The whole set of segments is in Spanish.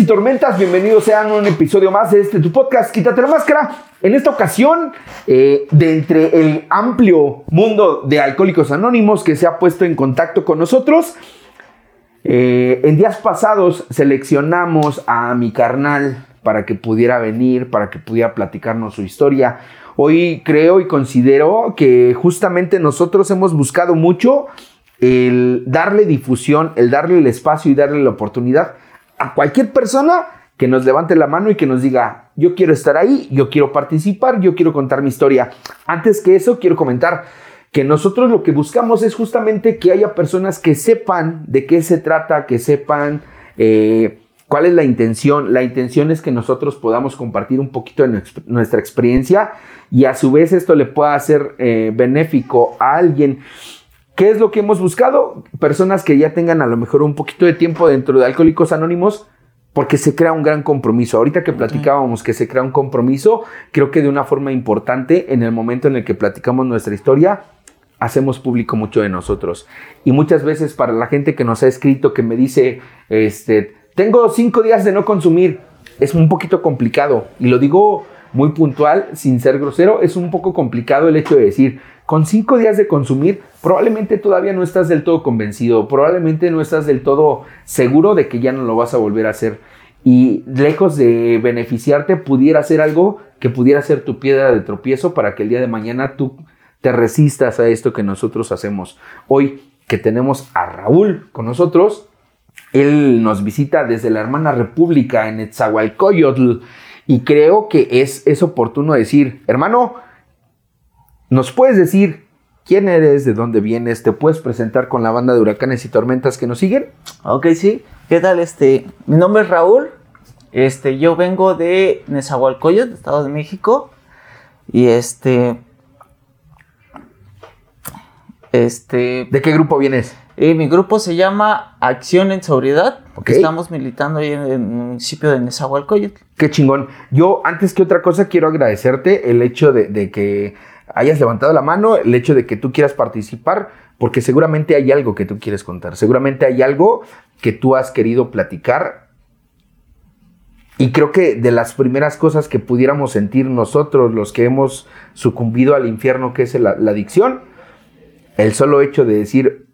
y tormentas, bienvenidos sean a un episodio más de este tu podcast, Quítate la máscara. En esta ocasión, eh, de entre el amplio mundo de alcohólicos anónimos que se ha puesto en contacto con nosotros, eh, en días pasados seleccionamos a mi carnal para que pudiera venir, para que pudiera platicarnos su historia. Hoy creo y considero que justamente nosotros hemos buscado mucho el darle difusión, el darle el espacio y darle la oportunidad a cualquier persona que nos levante la mano y que nos diga, yo quiero estar ahí, yo quiero participar, yo quiero contar mi historia. Antes que eso, quiero comentar que nosotros lo que buscamos es justamente que haya personas que sepan de qué se trata, que sepan eh, cuál es la intención. La intención es que nosotros podamos compartir un poquito de nuestra experiencia y a su vez esto le pueda ser eh, benéfico a alguien. ¿Qué es lo que hemos buscado? Personas que ya tengan a lo mejor un poquito de tiempo dentro de Alcohólicos Anónimos, porque se crea un gran compromiso. Ahorita que platicábamos que se crea un compromiso, creo que de una forma importante, en el momento en el que platicamos nuestra historia, hacemos público mucho de nosotros. Y muchas veces para la gente que nos ha escrito, que me dice, este, tengo cinco días de no consumir, es un poquito complicado. Y lo digo muy puntual, sin ser grosero, es un poco complicado el hecho de decir, con cinco días de consumir, probablemente todavía no estás del todo convencido, probablemente no estás del todo seguro de que ya no lo vas a volver a hacer. Y lejos de beneficiarte, pudiera ser algo que pudiera ser tu piedra de tropiezo para que el día de mañana tú te resistas a esto que nosotros hacemos. Hoy que tenemos a Raúl con nosotros, él nos visita desde la hermana República en Etzahualcoyotl y creo que es, es oportuno decir, hermano, ¿Nos puedes decir quién eres, de dónde vienes? ¿Te puedes presentar con la banda de huracanes y tormentas que nos siguen? Ok, sí. ¿Qué tal? Este, mi nombre es Raúl. Este, yo vengo de Nezahualcóyotl, Estado de México. Y este. Este. ¿De qué grupo vienes? Eh, mi grupo se llama Acción en Sobriedad. Okay. Estamos militando ahí en el municipio de Nezahualcóyotl. Qué chingón. Yo, antes que otra cosa, quiero agradecerte el hecho de, de que hayas levantado la mano, el hecho de que tú quieras participar, porque seguramente hay algo que tú quieres contar, seguramente hay algo que tú has querido platicar. Y creo que de las primeras cosas que pudiéramos sentir nosotros, los que hemos sucumbido al infierno que es la, la adicción, el solo hecho de decir,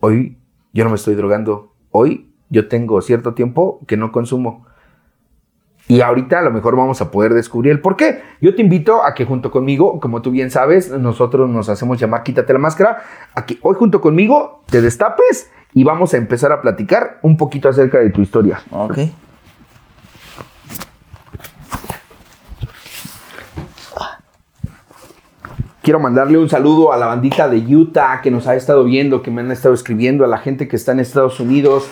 hoy yo no me estoy drogando, hoy yo tengo cierto tiempo que no consumo y ahorita a lo mejor vamos a poder descubrir el por qué. Yo te invito a que junto conmigo, como tú bien sabes, nosotros nos hacemos llamar Quítate la máscara, a que hoy junto conmigo te destapes y vamos a empezar a platicar un poquito acerca de tu historia. Ok. Quiero mandarle un saludo a la bandita de Utah que nos ha estado viendo, que me han estado escribiendo, a la gente que está en Estados Unidos,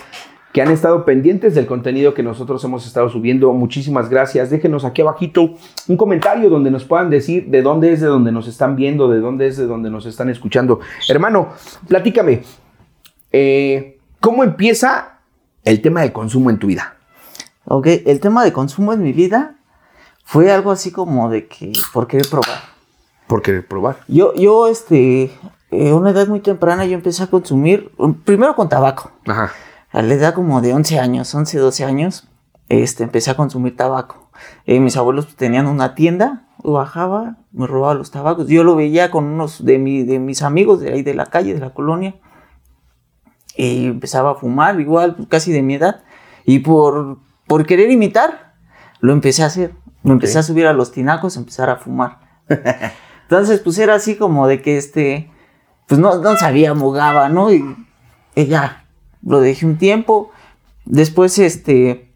que han estado pendientes del contenido que nosotros hemos estado subiendo. Muchísimas gracias. Déjenos aquí abajito un comentario donde nos puedan decir de dónde es de donde nos están viendo, de dónde es de donde nos están escuchando. Hermano, platícame, eh, ¿cómo empieza el tema de consumo en tu vida? Ok, el tema de consumo en mi vida fue algo así como de que por querer probar. Por querer probar. Yo, yo, este, a una edad muy temprana yo empecé a consumir, primero con tabaco. Ajá a la edad como de 11 años, 11, 12 años, este, empecé a consumir tabaco. Eh, mis abuelos tenían una tienda, bajaba, me robaba los tabacos. Yo lo veía con unos de, mi, de mis amigos de ahí de la calle, de la colonia. Y empezaba a fumar, igual, casi de mi edad. Y por, por querer imitar, lo empecé a hacer. Me empecé a subir a los tinacos, empezar a fumar. Entonces, pues era así como de que este, pues no, no sabía, mogaba, ¿no? Y, y ya, lo dejé un tiempo. Después, este,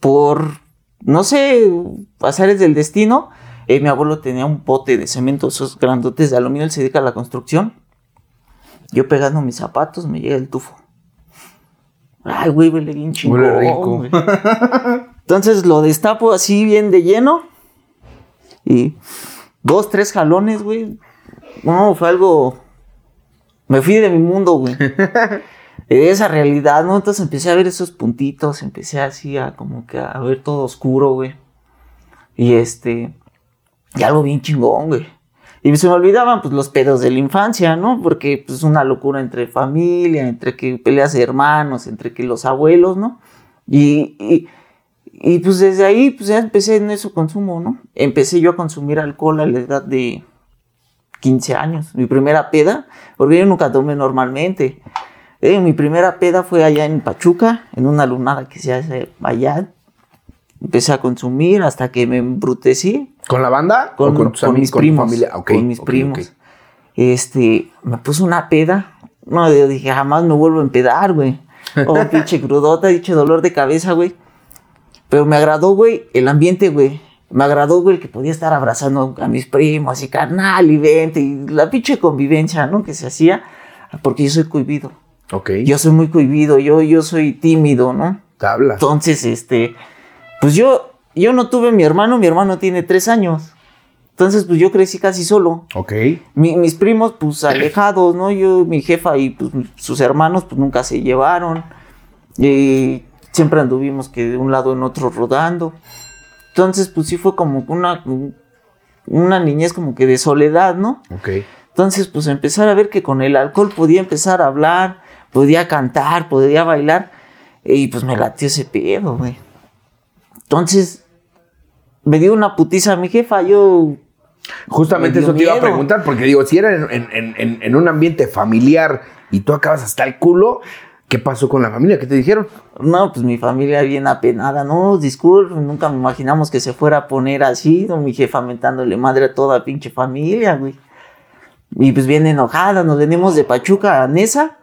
por, no sé, pasares del destino, eh, mi abuelo tenía un pote de cemento, esos grandotes de aluminio, él se dedica a la construcción. Yo pegando mis zapatos, me llega el tufo. Ay, güey, huele bien chingón. Huele rico. Entonces lo destapo así bien de lleno. Y dos, tres jalones, güey. No, fue algo... Me fui de mi mundo, güey. esa realidad, ¿no? Entonces empecé a ver esos puntitos, empecé así a como que a ver todo oscuro, güey. Y este, y algo bien chingón, güey. Y se me olvidaban pues los pedos de la infancia, ¿no? Porque pues una locura entre familia, entre que peleas de hermanos, entre que los abuelos, ¿no? Y, y, y, pues desde ahí pues ya empecé en eso consumo, ¿no? Empecé yo a consumir alcohol a la edad de 15 años, mi primera peda, porque yo nunca tomé normalmente. Eh, mi primera peda fue allá en Pachuca, en una lunada que se hace allá. Empecé a consumir hasta que me embrutecí. ¿Con la banda? Con, ¿O con, tus con amigos, mis con primos. familia? Con mis primos. Este, me puso una peda. No, yo dije, jamás me vuelvo a empedar, güey. Oh, pinche crudota, pinche dolor de cabeza, güey. Pero me agradó, güey, el ambiente, güey. Me agradó, güey, que podía estar abrazando a mis primos y carnal y vente. Y la pinche convivencia, ¿no? Que se hacía. Porque yo soy cohibido. Yo soy muy cohibido. Yo, yo soy tímido, ¿no? Tabla. Entonces, este, pues yo, yo no tuve mi hermano, mi hermano tiene tres años. Entonces, pues yo crecí casi solo. Ok. Mi- mis primos, pues alejados, ¿no? Yo, mi jefa y pues, sus hermanos, pues nunca se llevaron. Y siempre anduvimos que de un lado en otro rodando. Entonces, pues sí fue como una, una niñez como que de soledad, ¿no? Ok. Entonces, pues empezar a ver que con el alcohol podía empezar a hablar, podía cantar, podía bailar. Y pues me latió ese pedo, güey. Entonces, me dio una putiza a mi jefa. Yo Justamente eso te iba a preguntar, porque digo, si era en, en- en- en un ambiente familiar y tú acabas hasta el culo, ¿qué pasó con la familia? ¿Qué te dijeron? No, pues mi familia bien apenada, no, disculpen, nunca me imaginamos que se fuera a poner así, ¿no? mi jefa mentándole madre a toda pinche familia, güey. Y pues bien enojada, nos venimos de Pachuca a Nesa,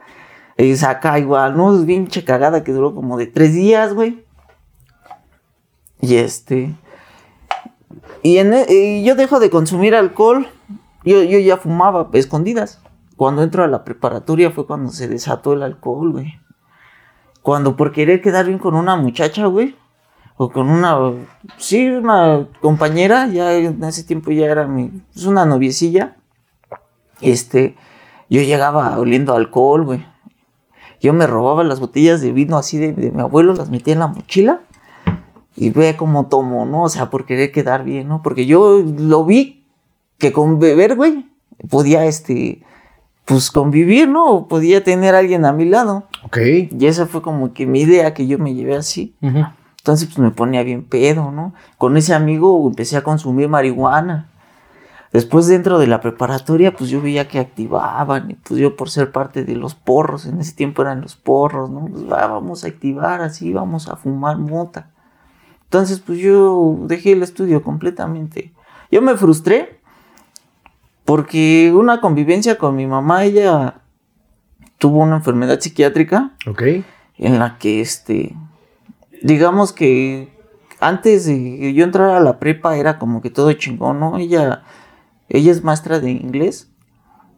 es acá igual, ¿no? Pinche cagada que duró como de tres días, güey. Y este... Y, en e- yo dejo de consumir alcohol, yo, yo ya fumaba escondidas. Cuando entro a la preparatoria fue cuando se desató el alcohol, güey. Cuando por querer quedar bien con una muchacha, güey. O con una, sí, una compañera, ya en ese tiempo ya era mi, es una noviecilla. Este, yo llegaba oliendo alcohol, güey. Yo me robaba las botellas de vino así de, de mi abuelo, las metía en la mochila. Y ve cómo tomo, ¿no? O sea, por querer quedar bien, ¿no? Porque yo lo vi que con beber, güey, podía, este, pues convivir, ¿no? O podía tener a alguien a mi lado. Ok. Y esa fue como que mi idea que yo me llevé así. Entonces pues me ponía bien pedo, ¿no? Con ese amigo empecé a consumir marihuana. Después dentro de la preparatoria pues yo veía que activaban y pues yo por ser parte de los porros, en ese tiempo eran los porros, ¿no? Pues va, vamos a activar así, vamos a fumar mota. Entonces pues yo dejé el estudio completamente. Yo me frustré porque una convivencia con mi mamá, ella tuvo una enfermedad psiquiátrica Ok. en la que este digamos que antes de que yo entrar a la prepa era como que todo chingón, ¿no? Ella ella es maestra de inglés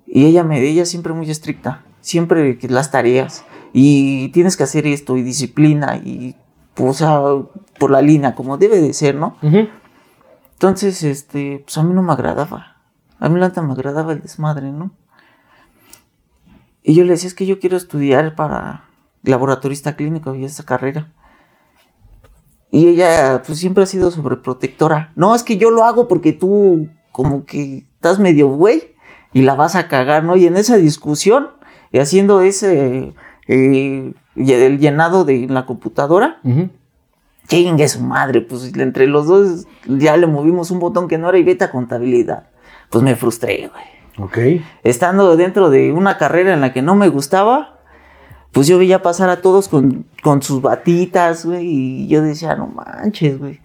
y ella me ella siempre muy estricta, siempre las tareas y tienes que hacer esto y disciplina y pues, o sea, por la línea como debe de ser, ¿no? Entonces, este, pues a mí no me agradaba. A mí la me agradaba el desmadre, ¿no? Y yo le decía, es que yo quiero estudiar para laboratorista clínico y esa carrera. Y ella, pues siempre ha sido sobreprotectora. No, es que yo lo hago porque tú, como que estás medio güey y la vas a cagar, ¿no? Y en esa discusión, y haciendo ese, eh, el llenado de la computadora, chingue su madre, pues entre los dos ya le movimos un botón que no era y vete a contabilidad. Pues me frustré, güey Ok. estando dentro de una carrera en la que no me gustaba, pues yo veía pasar a todos con, con sus batitas, güey, y yo decía, no manches, güey,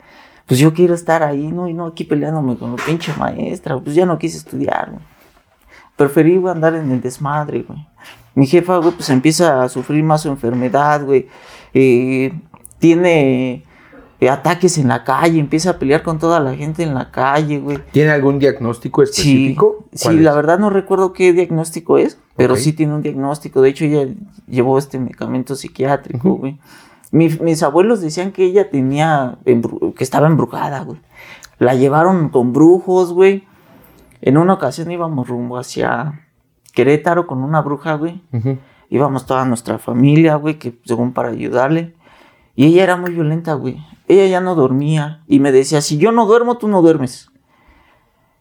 pues yo quiero estar ahí, ¿no? Y no aquí peleándome con la pinche maestra, pues ya no quise estudiar, güey. Preferí güey, andar en el desmadre, güey. Mi jefa, güey, pues empieza a sufrir más su enfermedad, güey. Eh, tiene eh, ataques en la calle, empieza a pelear con toda la gente en la calle, güey. ¿Tiene algún diagnóstico específico? sí, ¿Cuál la verdad no recuerdo qué diagnóstico es, pero sí tiene un diagnóstico. De hecho, ella llevó este medicamento psiquiátrico, güey. Mi- mis abuelos decían que ella tenía, que estaba embrujada, güey. La llevaron con brujos, güey. En una ocasión íbamos rumbo hacia Querétaro con una bruja, güey. Íbamos toda nuestra familia, güey, que según para ayudarle. Y ella era muy violenta, güey. Ella ya no dormía. Y me decía, si yo no duermo, tú no duermes.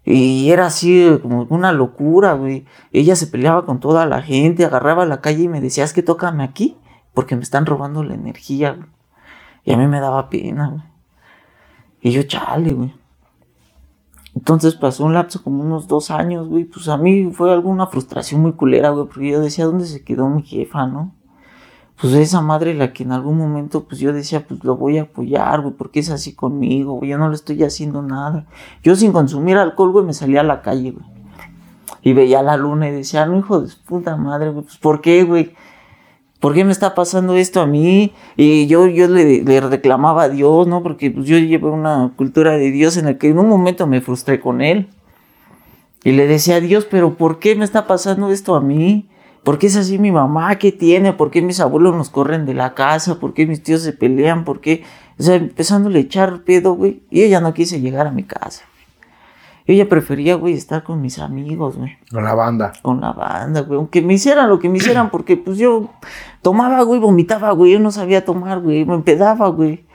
Y era así como una locura, güey. Ella se peleaba con toda la gente, agarraba la calle y me decía, es que tócame aquí, porque me están robando la energía, güey. Y a mí me daba pena, güey. Y yo, chale, güey. Entonces pasó un lapso como unos dos años, güey. Pues a mí fue alguna frustración muy culera, güey. Porque yo decía, ¿dónde se quedó mi jefa, no? Pues esa madre la que en algún momento, pues yo decía, pues lo voy a apoyar, güey. Porque es así conmigo, güey. Yo no le estoy haciendo nada. Yo sin consumir alcohol, güey, me salía a la calle, güey. Y veía la luna y decía, no, hijo de puta madre, güey. Pues ¿por qué, güey? ¿Por qué me está pasando esto a mí? Y yo, yo le, reclamaba a Dios, ¿no? Porque pues, yo llevo una cultura de Dios en la que en un momento me frustré con él. Y le decía a Dios, pero ¿por qué me está pasando esto a mí? ¿Por qué es así mi mamá? ¿Qué tiene? ¿Por qué mis abuelos nos corren de la casa? ¿Por qué mis tíos se pelean? ¿Por qué? O sea, empezándole a echar pedo, güey. Y ella no quise llegar a mi casa. Ella prefería, güey, estar con mis amigos, güey. Con la banda. Con la banda, güey. Aunque me hicieran lo que me hicieran, porque pues yo tomaba, güey, vomitaba, güey. Yo no sabía tomar, güey. Me empedaba, güey.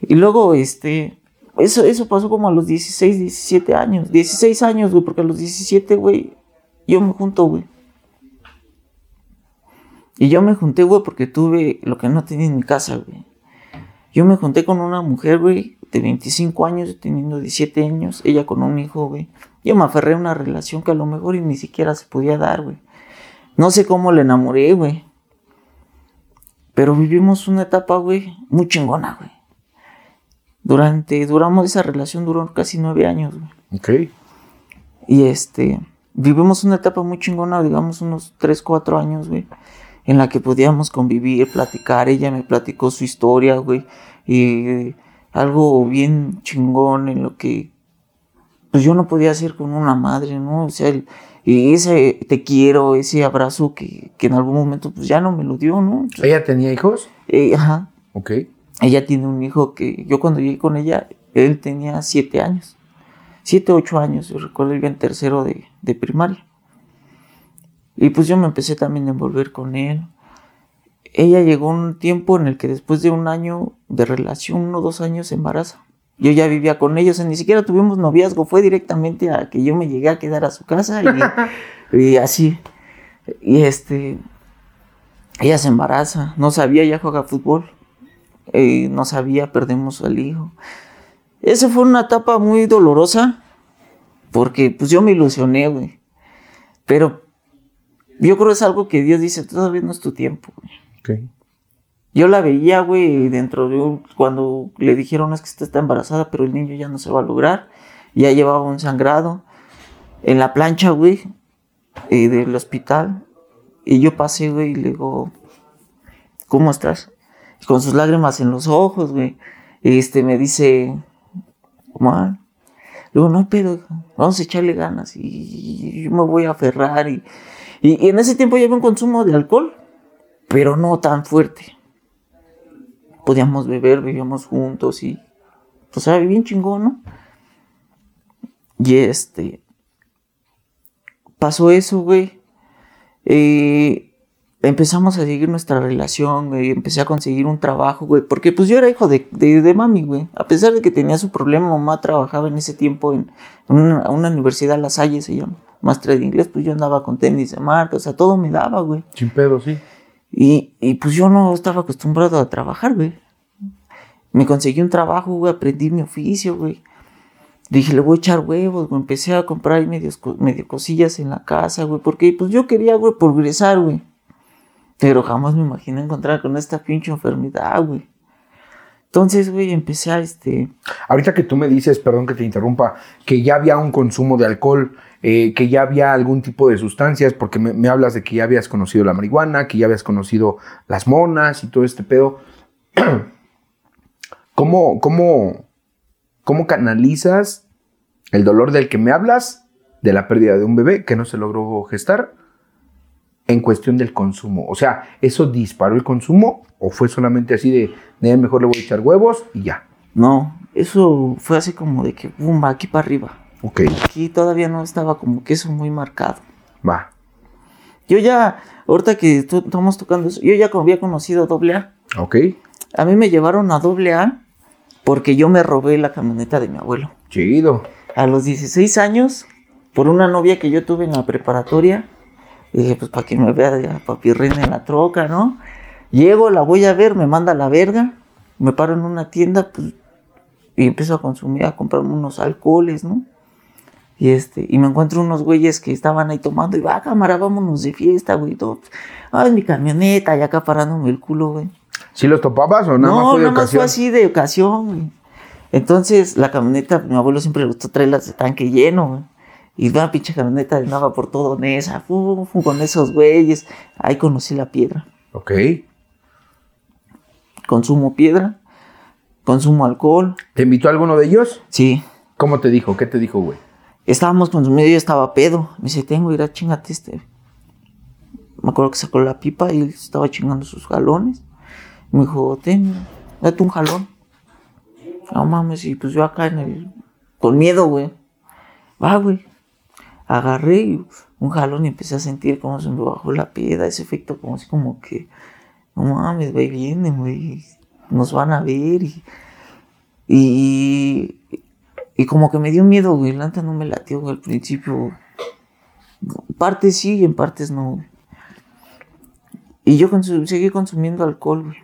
Y luego, este. Eso, eso pasó como a los 16, 17 años. 16 años, güey, porque a los 17, güey, yo me junto, güey. Y yo me junté, güey, porque tuve lo que no tenía en mi casa, güey. Yo me junté con una mujer, güey, de 25 años, teniendo 17 años, ella con un hijo, güey. Yo me aferré a una relación que a lo mejor ni siquiera se podía dar, güey. No sé cómo le enamoré, güey. Pero vivimos una etapa, güey, muy chingona, güey. Durante, duramos esa relación, duró casi nueve años, güey. Ok. Y este, vivimos una etapa muy chingona, digamos unos 3, 4 años, güey. En la que podíamos convivir, platicar. Ella me platicó su historia, güey. Y algo bien chingón en lo que pues yo no podía hacer con una madre, ¿no? O sea, y ese te quiero, ese abrazo que, en algún momento pues ya no me lo dio, ¿no? ¿Ella tenía hijos? Eh, ajá. Ok. Ella tiene un hijo que yo cuando llegué con ella, él tenía siete años. Siete, ocho años, yo recuerdo, iba en tercero de, de primaria. Y pues yo me empecé también a envolver con él ella llegó un tiempo en el que después de un año de relación, uno o dos años, se embaraza. Yo ya vivía con ellos, ni siquiera tuvimos noviazgo, fue directamente a que yo me llegué a quedar a su casa y, así. Y este, ella se embaraza, no sabía, ya juega fútbol, eh, no sabía, perdemos al hijo. Esa fue una etapa muy dolorosa, porque pues yo me ilusioné, güey. Pero yo creo que es algo que Dios dice, todavía no es tu tiempo, güey. Yo la veía, güey, dentro de un, cuando le dijeron es que usted está embarazada, pero el niño ya no se va a lograr. Ya llevaba un sangrado en la plancha, güey, eh, del hospital. Y yo pasé, güey, y le digo, ¿cómo estás? con sus lágrimas en los ojos, güey. Este me dice, mal. Luego, no pero vamos a echarle ganas y yo me voy a aferrar. Y, y, y en ese tiempo había un consumo de alcohol pero no tan fuerte. Podíamos beber, vivíamos juntos y, o sea, bien chingón, ¿no? Y este, pasó eso, güey. Eh, empezamos a seguir nuestra relación, güey. Empecé a conseguir un trabajo, güey. Porque pues yo era hijo de, de, mami, güey. A pesar de que tenía su problema, mamá trabajaba en ese tiempo en, una, universidad, La Salle se llama. Máster de inglés, pues yo andaba con tenis de marca. O sea, todo me daba, güey. Sin pedo, sí. Y, y pues yo no estaba acostumbrado a trabajar, güey. Me conseguí un trabajo, güey, aprendí mi oficio, güey. Dije, le voy a echar huevos, güey. Empecé a comprar medio cosillas en la casa, güey. Porque pues yo quería, güey, progresar, güey. Pero jamás me imaginé encontrar con esta pinche enfermedad, güey. Entonces, güey, empecé a este. Ahorita que tú me dices, perdón que te interrumpa, que ya había un consumo de alcohol, eh, que ya había algún tipo de sustancias, porque me, hablas de que ya habías conocido la marihuana, que ya habías conocido las monas y todo este pedo. ¿Cómo, cómo, cómo canalizas el dolor del que me hablas, de la pérdida de un bebé que no se logró gestar, en cuestión del consumo? O sea, ¿eso disparó el consumo o fue solamente así de, de mejor le voy a echar huevos y ya? No, eso fue así como de que, boom, aquí para arriba. Ok. Aquí todavía no estaba como que eso muy marcado. Va. Yo ya, ahorita que estamos tocando eso, yo ya había conocido AA. Ok. A mí me llevaron a AA porque yo me robé la camioneta de mi abuelo. Chido. A los 16 años, por una novia que yo tuve en la preparatoria, dije, pues para que me vea papi Reina en la troca, ¿no? Llego, la voy a ver, me manda a la verga. Me paro en una tienda, pues, y empiezo a consumir, a comprarme unos alcoholes, ¿no? Y este, y me encuentro unos güeyes que estaban ahí tomando y va, cámara, vámonos de fiesta, güey. Todo. Ay, mi camioneta, y acá parándome el culo, güey. ¿Sí los topabas o nada no, más fue de nada más ocasión? fue así de ocasión, güey. Entonces, la camioneta, mi abuelo siempre le gustó traerlas de tanque lleno, güey. Y una pinche camioneta de nava por todo Nesa, fu, fu, con esos güeyes. Ahí conocí la piedra. Ok. Consumo piedra, consumo alcohol. ¿Te invitó a alguno de ellos? Sí, ¿Cómo te dijo? ¿Qué te dijo, güey? estábamos consumiendo yo estaba pedo. Me dice, tengo, ir a chingate este. Me acuerdo que sacó la pipa y él estaba chingando sus jalones. Me dijo, ten, date un jalón. No mames, y pues yo acá en el. Con miedo, güey. Va, güey. Agarré y un jalón y empecé a sentir cómo se me bajó la piedra, ese efecto como así como que. No mames, güey, vienen, güey. Nos van a ver y. Y. Y como que me dio miedo, güey. La no me latió, al principio. En partes sí y en partes no. Y yo seguí consumiendo alcohol, güey.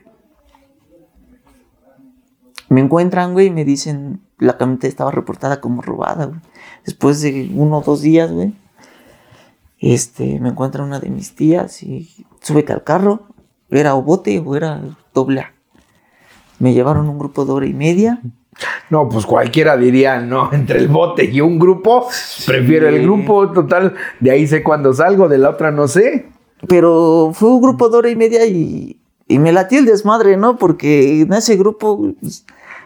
Me encuentran, güey, y me dicen, la camioneta estaba reportada como robada, güey. Después de uno o dos días, güey, este, me encuentra una de mis tías y súbete al carro. Era o bote o era doble A. Me llevaron un grupo de hora y media. No, pues cualquiera diría, no, entre el bote y un grupo, prefiero el grupo, total, de ahí sé cuándo salgo, de la otra no sé. Pero fue un grupo de hora y media y, y me latió el desmadre, ¿no? Porque en ese grupo, pues,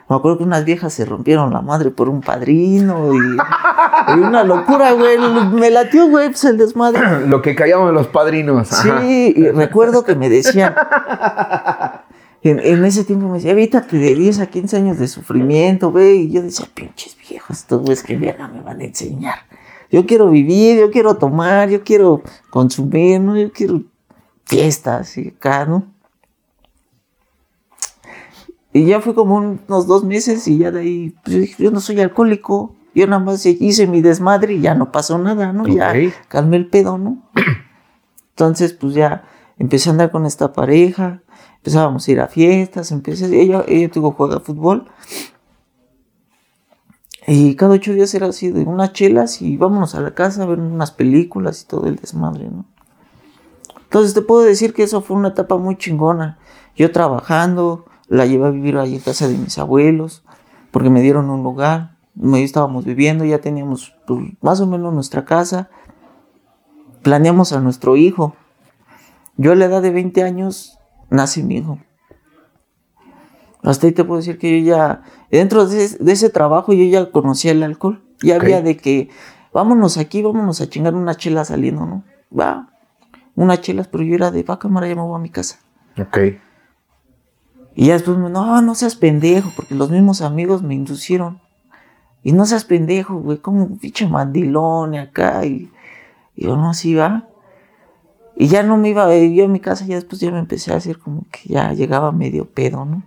me acuerdo que unas viejas se rompieron la madre por un padrino y, y una locura, güey. Me latió, güey, pues el desmadre. Lo que callamos los padrinos. ajá. Sí, y recuerdo que me decían. En, en ese tiempo me decía, evítate de 10 a 15 años de sufrimiento, güey. Y yo decía, pinches viejos, estos güeyes que verga me van a enseñar. Yo quiero vivir, yo quiero tomar, yo quiero consumir, ¿no? Yo quiero fiestas y acá, ¿no? Y ya fue como unos dos meses y ya de ahí, pues yo dije, yo no soy alcohólico. Yo nada más hice mi desmadre y ya no pasó nada, ¿no? Ya Ok. calmé el pedo, ¿no? Entonces, pues ya empecé a andar con esta pareja, empezábamos a ir a fiestas, empecé, ella, ella tuvo juega fútbol. Y cada ocho días era así de unas chelas y vámonos a la casa a ver unas películas y todo el desmadre, ¿no? Entonces te puedo decir que eso fue una etapa muy chingona. Yo trabajando, la llevé a vivir ahí en casa de mis abuelos, porque me dieron un lugar, ahí estábamos viviendo, ya teníamos pues, más o menos nuestra casa, planeamos a nuestro hijo. Yo a la edad de 20 años nace mi hijo. Hasta ahí te puedo decir que yo ya, dentro de ese, de ese trabajo, yo ya conocía el alcohol. Ya había de que, vámonos aquí, vámonos a chingar una chela saliendo, ¿no? Va, unas chelas, pero yo era de, va cámara, ya me voy a mi casa. Ok. Y ya después me, no, no seas pendejo, porque los mismos amigos me inducieron. Y no seas pendejo, güey, como un pinche mandilón y acá. Y, y yo, no, sí va. Y ya no me iba, eh, yo a mi casa, ya después ya me empecé a hacer como que ya llegaba medio pedo, ¿no?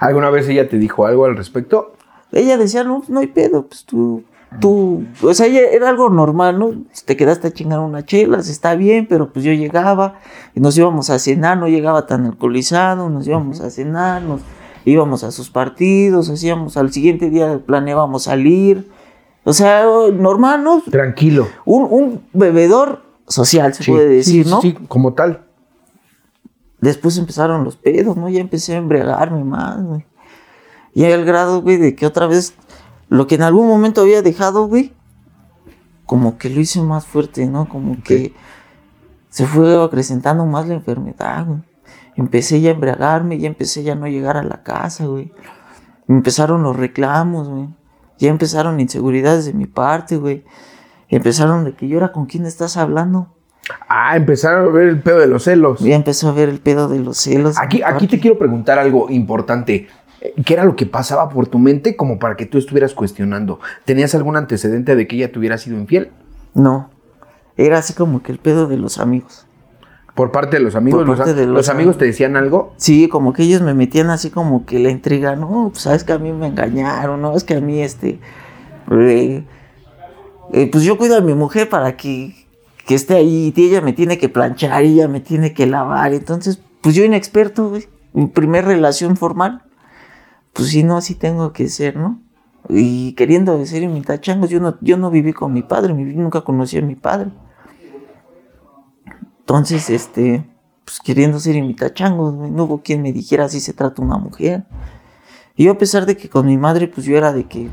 ¿Alguna vez ella te dijo algo al respecto? Ella decía, no, no hay pedo, pues tú, tú, o sea, era algo normal, ¿no? Te quedaste a chingar una chela, está bien, pero pues yo llegaba y nos íbamos a cenar, no llegaba tan alcoholizado, nos íbamos a cenar, nos íbamos a sus partidos, hacíamos, al siguiente día planeábamos salir, o sea, normal, ¿no? Tranquilo. Un, un bebedor social, se Sí, puede decir, sí, ¿no? Sí, como tal. Después empezaron los pedos, ¿no? Ya empecé a embriagarme más, güey. Y al grado, güey, de que otra vez lo que en algún momento había dejado, güey, como que lo hice más fuerte, ¿no? Como que se fue acrecentando más la enfermedad, güey. Empecé ya a embriagarme, ya empecé ya a no llegar a la casa, güey. Empezaron los reclamos, güey. Ya empezaron inseguridades de mi parte, güey. Empezaron de que yo era con quién estás hablando. Ah, empezaron a ver el pedo de los celos. Ya empezó a ver el pedo de los celos. Aquí, aquí parte. te quiero preguntar algo importante. ¿Qué era lo que pasaba por tu mente como para que tú estuvieras cuestionando? ¿Tenías algún antecedente de que ella te hubiera sido infiel? No. Era así como que el pedo de los amigos. Por parte de los amigos. Por los, de los los amigos te decían algo? Sí, como que ellos me metían así como que la intriga, no, pues sabes que a mí me engañaron, no, es que a mí este, eh, eh, pues yo cuido a mi mujer para que, que esté ahí, y ella me tiene que planchar, y ella me tiene que lavar, entonces, pues yo inexperto, güey, mi primer relación formal, pues si no, así tengo que ser, ¿no? Y queriendo ser imitachangos, yo no, yo no viví con mi padre, nunca conocí a mi padre. Entonces, este, pues queriendo ser imitachangos, no hubo quien me dijera así se trata una mujer. Y yo a pesar de que con mi madre, pues yo era de que,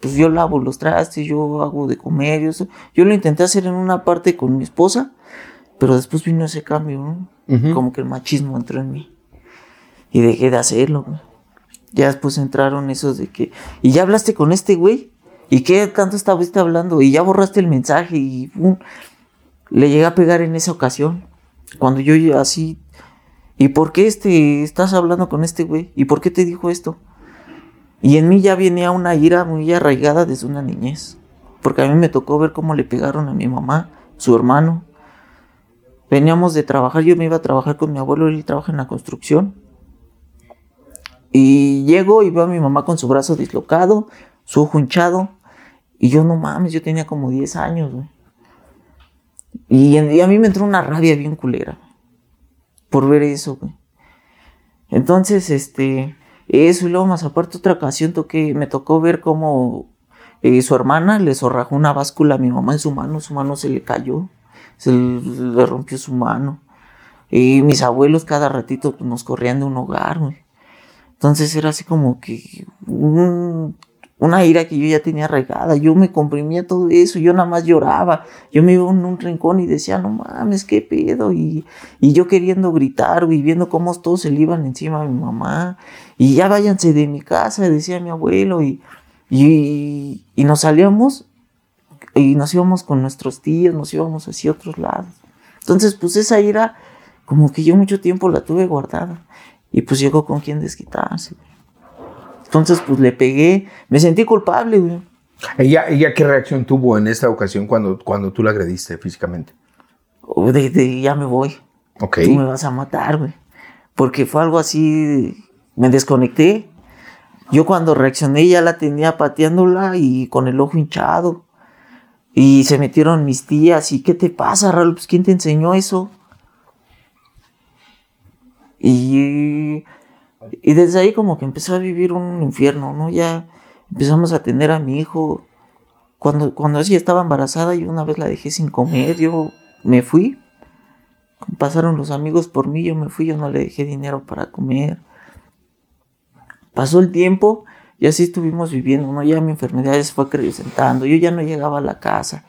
pues yo lavo los trastes, yo hago de comer, yo, yo lo intenté hacer en una parte con mi esposa, pero después vino ese cambio, ¿no? Como que el machismo entró en mí. Y dejé de hacerlo, Ya después entraron esos de que, y ya hablaste con este güey, ¿y qué tanto estuviste hablando? Y ya borraste el mensaje y le llegué a pegar en esa ocasión. Cuando yo así, ¿y por qué este, estás hablando con este güey? ¿Y por qué te dijo esto? Y en mí ya venía una ira muy arraigada desde una niñez. Porque a mí me tocó ver cómo le pegaron a mi mamá, su hermano. Veníamos de trabajar, yo me iba a trabajar con mi abuelo, él trabaja en la construcción. Y llego y veo a mi mamá con su brazo dislocado, su ojo hinchado. Y yo no mames, yo tenía como 10 años, güey. Y, a mí me entró una rabia bien culera por ver eso, güey. Entonces, este, eso y luego más aparte otra ocasión toqué, me tocó ver cómo eh, su hermana le zorrajó una báscula a mi mamá en su mano, su mano se le cayó, se le, rompió su mano. Y mis abuelos cada ratito pues, nos corrían de un hogar, güey. Entonces era así como que una ira que yo ya tenía regada. Yo me comprimía todo eso, yo nada más lloraba. Yo me iba en un rincón y decía, no mames, qué pedo. Y, yo queriendo gritar, y viendo cómo todos se le iban encima a mi mamá. Y ya váyanse de mi casa, decía mi abuelo. Y, y, y nos salíamos y nos íbamos con nuestros tíos, nos íbamos hacia otros lados. Entonces, pues esa ira, como que yo mucho tiempo la tuve guardada. Y pues llegó con quien desquitarse. Entonces, pues le pegué, me sentí culpable, güey. ¿Ella, ella qué reacción tuvo en esta ocasión cuando, cuando tú la agrediste físicamente? Oh, de, ya me voy. Ok. Tú me vas a matar, güey. Porque fue algo así, me desconecté. Yo cuando reaccioné ya la tenía pateándola y con el ojo hinchado. Y se metieron mis tías y ¿qué te pasa, Raúl? Pues ¿quién te enseñó eso? Y y desde ahí como que empezó a vivir un infierno, ¿no? Ya empezamos a tener a mi hijo. Cuando, cuando ella estaba embarazada, yo una vez la dejé sin comer, yo me fui. Pasaron los amigos por mí, yo me fui, yo no le dejé dinero para comer. Pasó el tiempo y así estuvimos viviendo, ¿no? Ya mi enfermedad se fue acrecentando, yo ya no llegaba a la casa.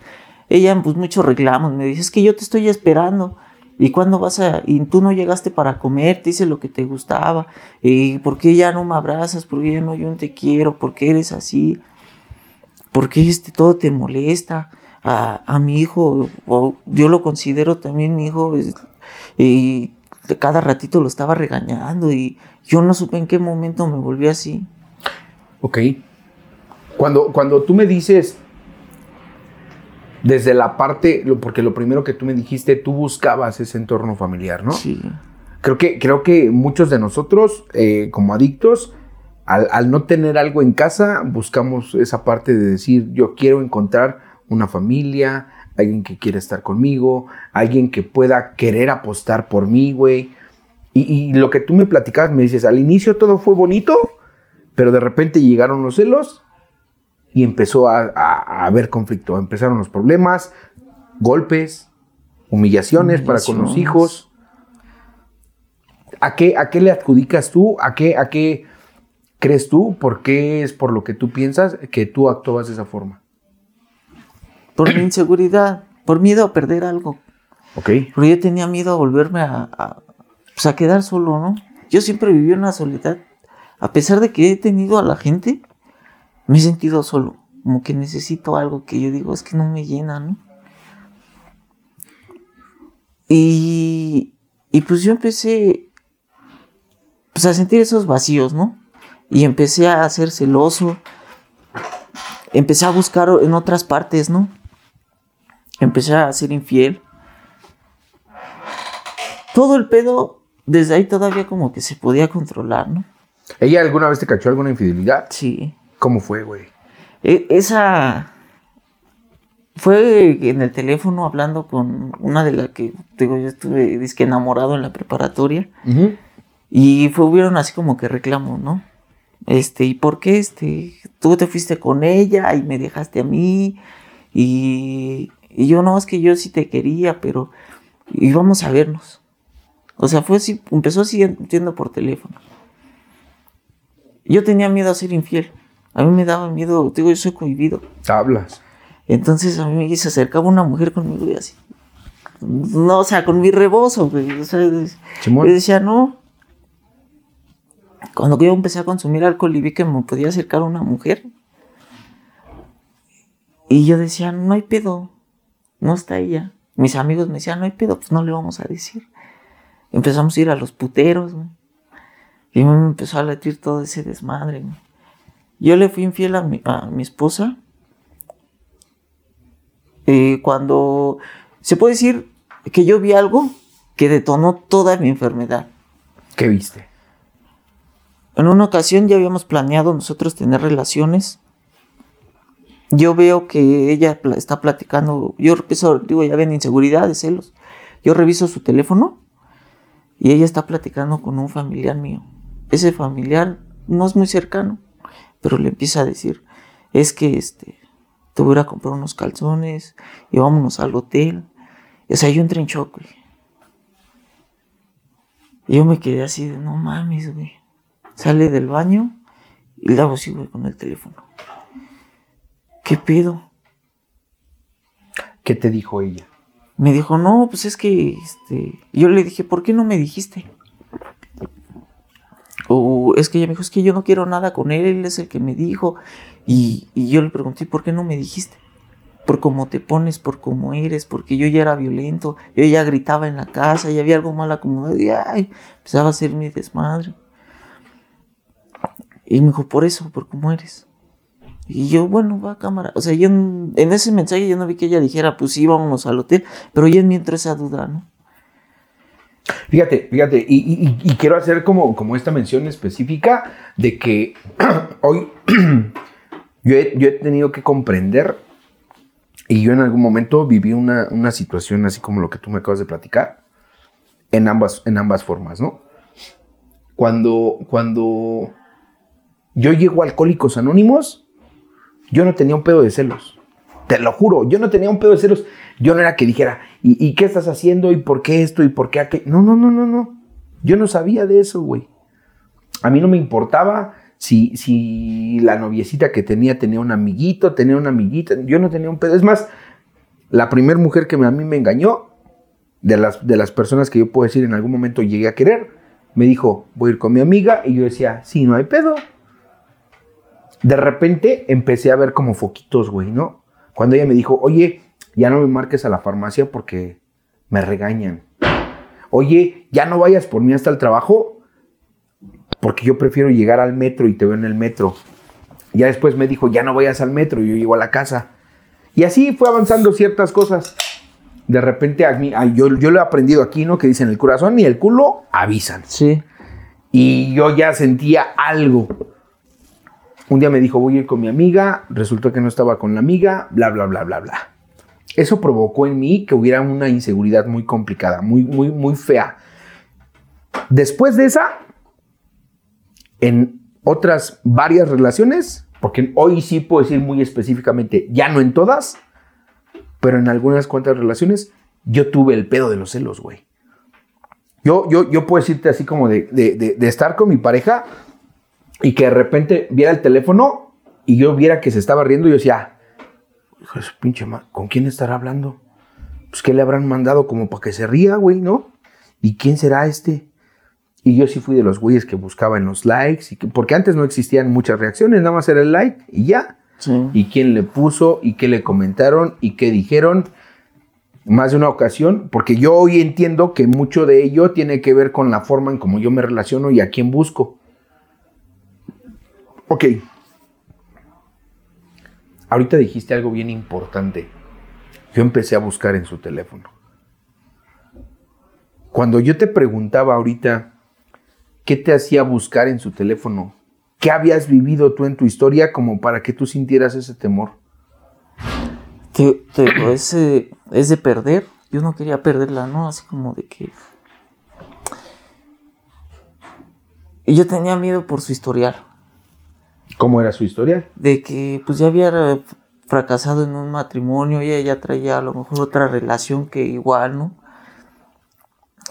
Ella, pues muchos reclamos, me dice, es que yo te estoy esperando. ¿Y cuándo vas a.? Y tú no llegaste para comer, te hice lo que te gustaba. ¿Y por qué ya no me abrazas? ¿Por qué ya no yo te quiero? ¿Por qué eres así? ¿Por qué este, todo te molesta? A, mi hijo, yo lo considero también mi hijo, y cada ratito lo estaba regañando y yo no supe en qué momento me volví así. Ok. Cuando, cuando tú me dices, desde la parte, porque lo primero que tú me dijiste, tú buscabas ese entorno familiar, ¿no? Sí. Creo que, creo que muchos de nosotros, eh, como adictos, al, no tener algo en casa, buscamos esa parte de decir, yo quiero encontrar una familia, alguien que quiera estar conmigo, alguien que pueda querer apostar por mí, güey. Y, y, lo que tú me platicabas, me dices, al inicio todo fue bonito, pero de repente llegaron los celos y empezó a, haber conflicto. Empezaron los problemas, golpes, humillaciones, para con los hijos. ¿A qué, ¿A qué le adjudicas tú? ¿A qué, ¿A qué crees tú? ¿Por qué es por lo que tú piensas que tú actúas de esa forma? Por mi inseguridad, por miedo a perder algo. Ok. Porque yo tenía miedo a volverme a, a, pues, a quedar solo, ¿no? Yo siempre viví una soledad. A pesar de que he tenido a la gente, me he sentido solo, como que necesito algo que yo digo, es que no me llena, ¿no? Y, y pues yo empecé pues a sentir esos vacíos, ¿no? Y empecé a ser celoso, empecé a buscar en otras partes, ¿no? Empecé a ser infiel. Todo el pedo, desde ahí todavía como que se podía controlar, ¿no? ¿Ella alguna vez te cachó alguna infidelidad? Sí. ¿Cómo fue, güey? E, esa fue en el teléfono hablando con una de las que, digo, yo estuve disque enamorado en la preparatoria. Y fue, hubieron así como que reclamos, ¿no? este, ¿y por qué este, tú te fuiste con ella y me dejaste a mí? Y, y yo no, es que yo sí te quería, pero íbamos a vernos. O sea, fue así, empezó así entiendo por teléfono. Yo tenía miedo a ser infiel. A mí me daba miedo, digo, yo soy cohibido. Hablas. Entonces a mí se acercaba una mujer conmigo y así. No, o sea, con mi rebozo, güey. O sea, yo decía, no. Cuando yo empecé a consumir alcohol y vi que me podía acercar una mujer. Y yo decía, no hay pedo. No está ella. Mis amigos me decían, no hay pedo, pues no le vamos a decir. Empezamos a ir a los puteros, güey. Y me empezó a latir todo ese desmadre, güey. Yo le fui infiel a mi, a mi esposa. Eh, cuando se puede decir que yo vi algo que detonó toda mi enfermedad. ¿Qué viste? En una ocasión ya habíamos planeado nosotros tener relaciones. Yo veo que ella está platicando, yo empiezo, digo, ya ven inseguridades, celos. Yo reviso su teléfono y ella está platicando con un familiar mío. Ese familiar no es muy cercano, pero le empieza a decir, es que este, te voy a, ir a comprar unos calzones y vámonos al hotel. O sea, yo entré en shock, güey. Y yo me quedé así de, no mames, güey. Sale del baño y le hago así, güey, con el teléfono. ¿Qué pedo? ¿Qué te dijo ella? Me dijo, no, pues es que, este, yo le dije, ¿por qué no me dijiste? O es que ella me dijo, es que yo no quiero nada con él, él es el que me dijo. Y, y yo le pregunté, ¿por qué no me dijiste? Por cómo te pones, por cómo eres, porque yo ya era violento, yo ya gritaba en la casa, y había algo mal acomodado, y ay, empezaba a hacer mi desmadre. Y me dijo, por eso, por cómo eres. Y yo, bueno, va a cámara. O sea, yo en, ese mensaje yo no vi que ella dijera, pues sí, vámonos al hotel, pero ya en mí entró esa duda, ¿no? Fíjate, fíjate, y, quiero hacer como, como esta mención específica de que hoy yo, he, tenido que comprender y yo en algún momento viví una, una, situación así como lo que tú me acabas de platicar, en ambas, en ambas formas, ¿no? Cuando, cuando yo llego a Alcohólicos Anónimos, yo no tenía un pedo de celos. Te lo juro, yo no tenía un pedo de celos. Yo no era que dijera, ¿y, qué estás haciendo? ¿Y por qué esto? ¿Y por qué aquello? No, no, no, no, no. Yo no sabía de eso, güey. A mí no me importaba si, si la noviecita que tenía tenía un amiguito, tenía una amiguita. Yo no tenía un pedo. Es más, la primera mujer que a mí me engañó, de las, de las personas que yo puedo decir en algún momento llegué a querer, me dijo, voy a ir con mi amiga. Y yo decía, sí, no hay pedo. De repente empecé a ver como foquitos, güey, ¿no? Cuando ella me dijo, oye, ya no me marques a la farmacia porque me regañan. Oye, ya no vayas por mí hasta el trabajo porque yo prefiero llegar al metro y te veo en el metro. Ya después me dijo, ya no vayas al metro y yo llego a la casa. Y así fue avanzando ciertas cosas. De repente a mí, yo, yo lo he aprendido aquí, ¿no? Que dicen el corazón y el culo avisan. Sí. Y yo ya sentía algo. Un día me dijo, voy a ir con mi amiga, resultó que no estaba con la amiga, bla, bla, bla, bla, bla. Eso provocó en mí que hubiera una inseguridad muy complicada, muy, muy, muy fea. Después de esa, en otras varias relaciones, porque hoy sí puedo decir muy específicamente, ya no en todas, pero en algunas cuantas relaciones, yo tuve el pedo de los celos, güey. Yo, yo, yo puedo decirte así como de, de estar con mi pareja y que de repente viera el teléfono y yo viera que se estaba riendo y yo decía, hijo de su pinche madre, ¿con quién estará hablando? Pues que le habrán mandado como para que se ría, güey, ¿no? ¿Y quién será este? Y yo sí fui de los güeyes que buscaba en los likes, y porque antes no existían muchas reacciones, nada más era el like y ya. Y quién le puso, y qué le comentaron, y qué dijeron. Más de una ocasión, porque yo hoy entiendo que mucho de ello tiene que ver con la forma en cómo yo me relaciono y a quién busco. Ok. Ahorita dijiste algo bien importante. Yo empecé a buscar en su teléfono. Cuando yo te preguntaba ahorita qué te hacía buscar en su teléfono, qué habías vivido tú en tu historia como para que tú sintieras ese temor. Te, es, es de perder. Yo no quería perderla, ¿no? Así como de que... Y yo tenía miedo por su historial. ¿Cómo era su historia? De que pues ya había fracasado en un matrimonio, ella ya traía a lo mejor otra relación que igual, ¿no?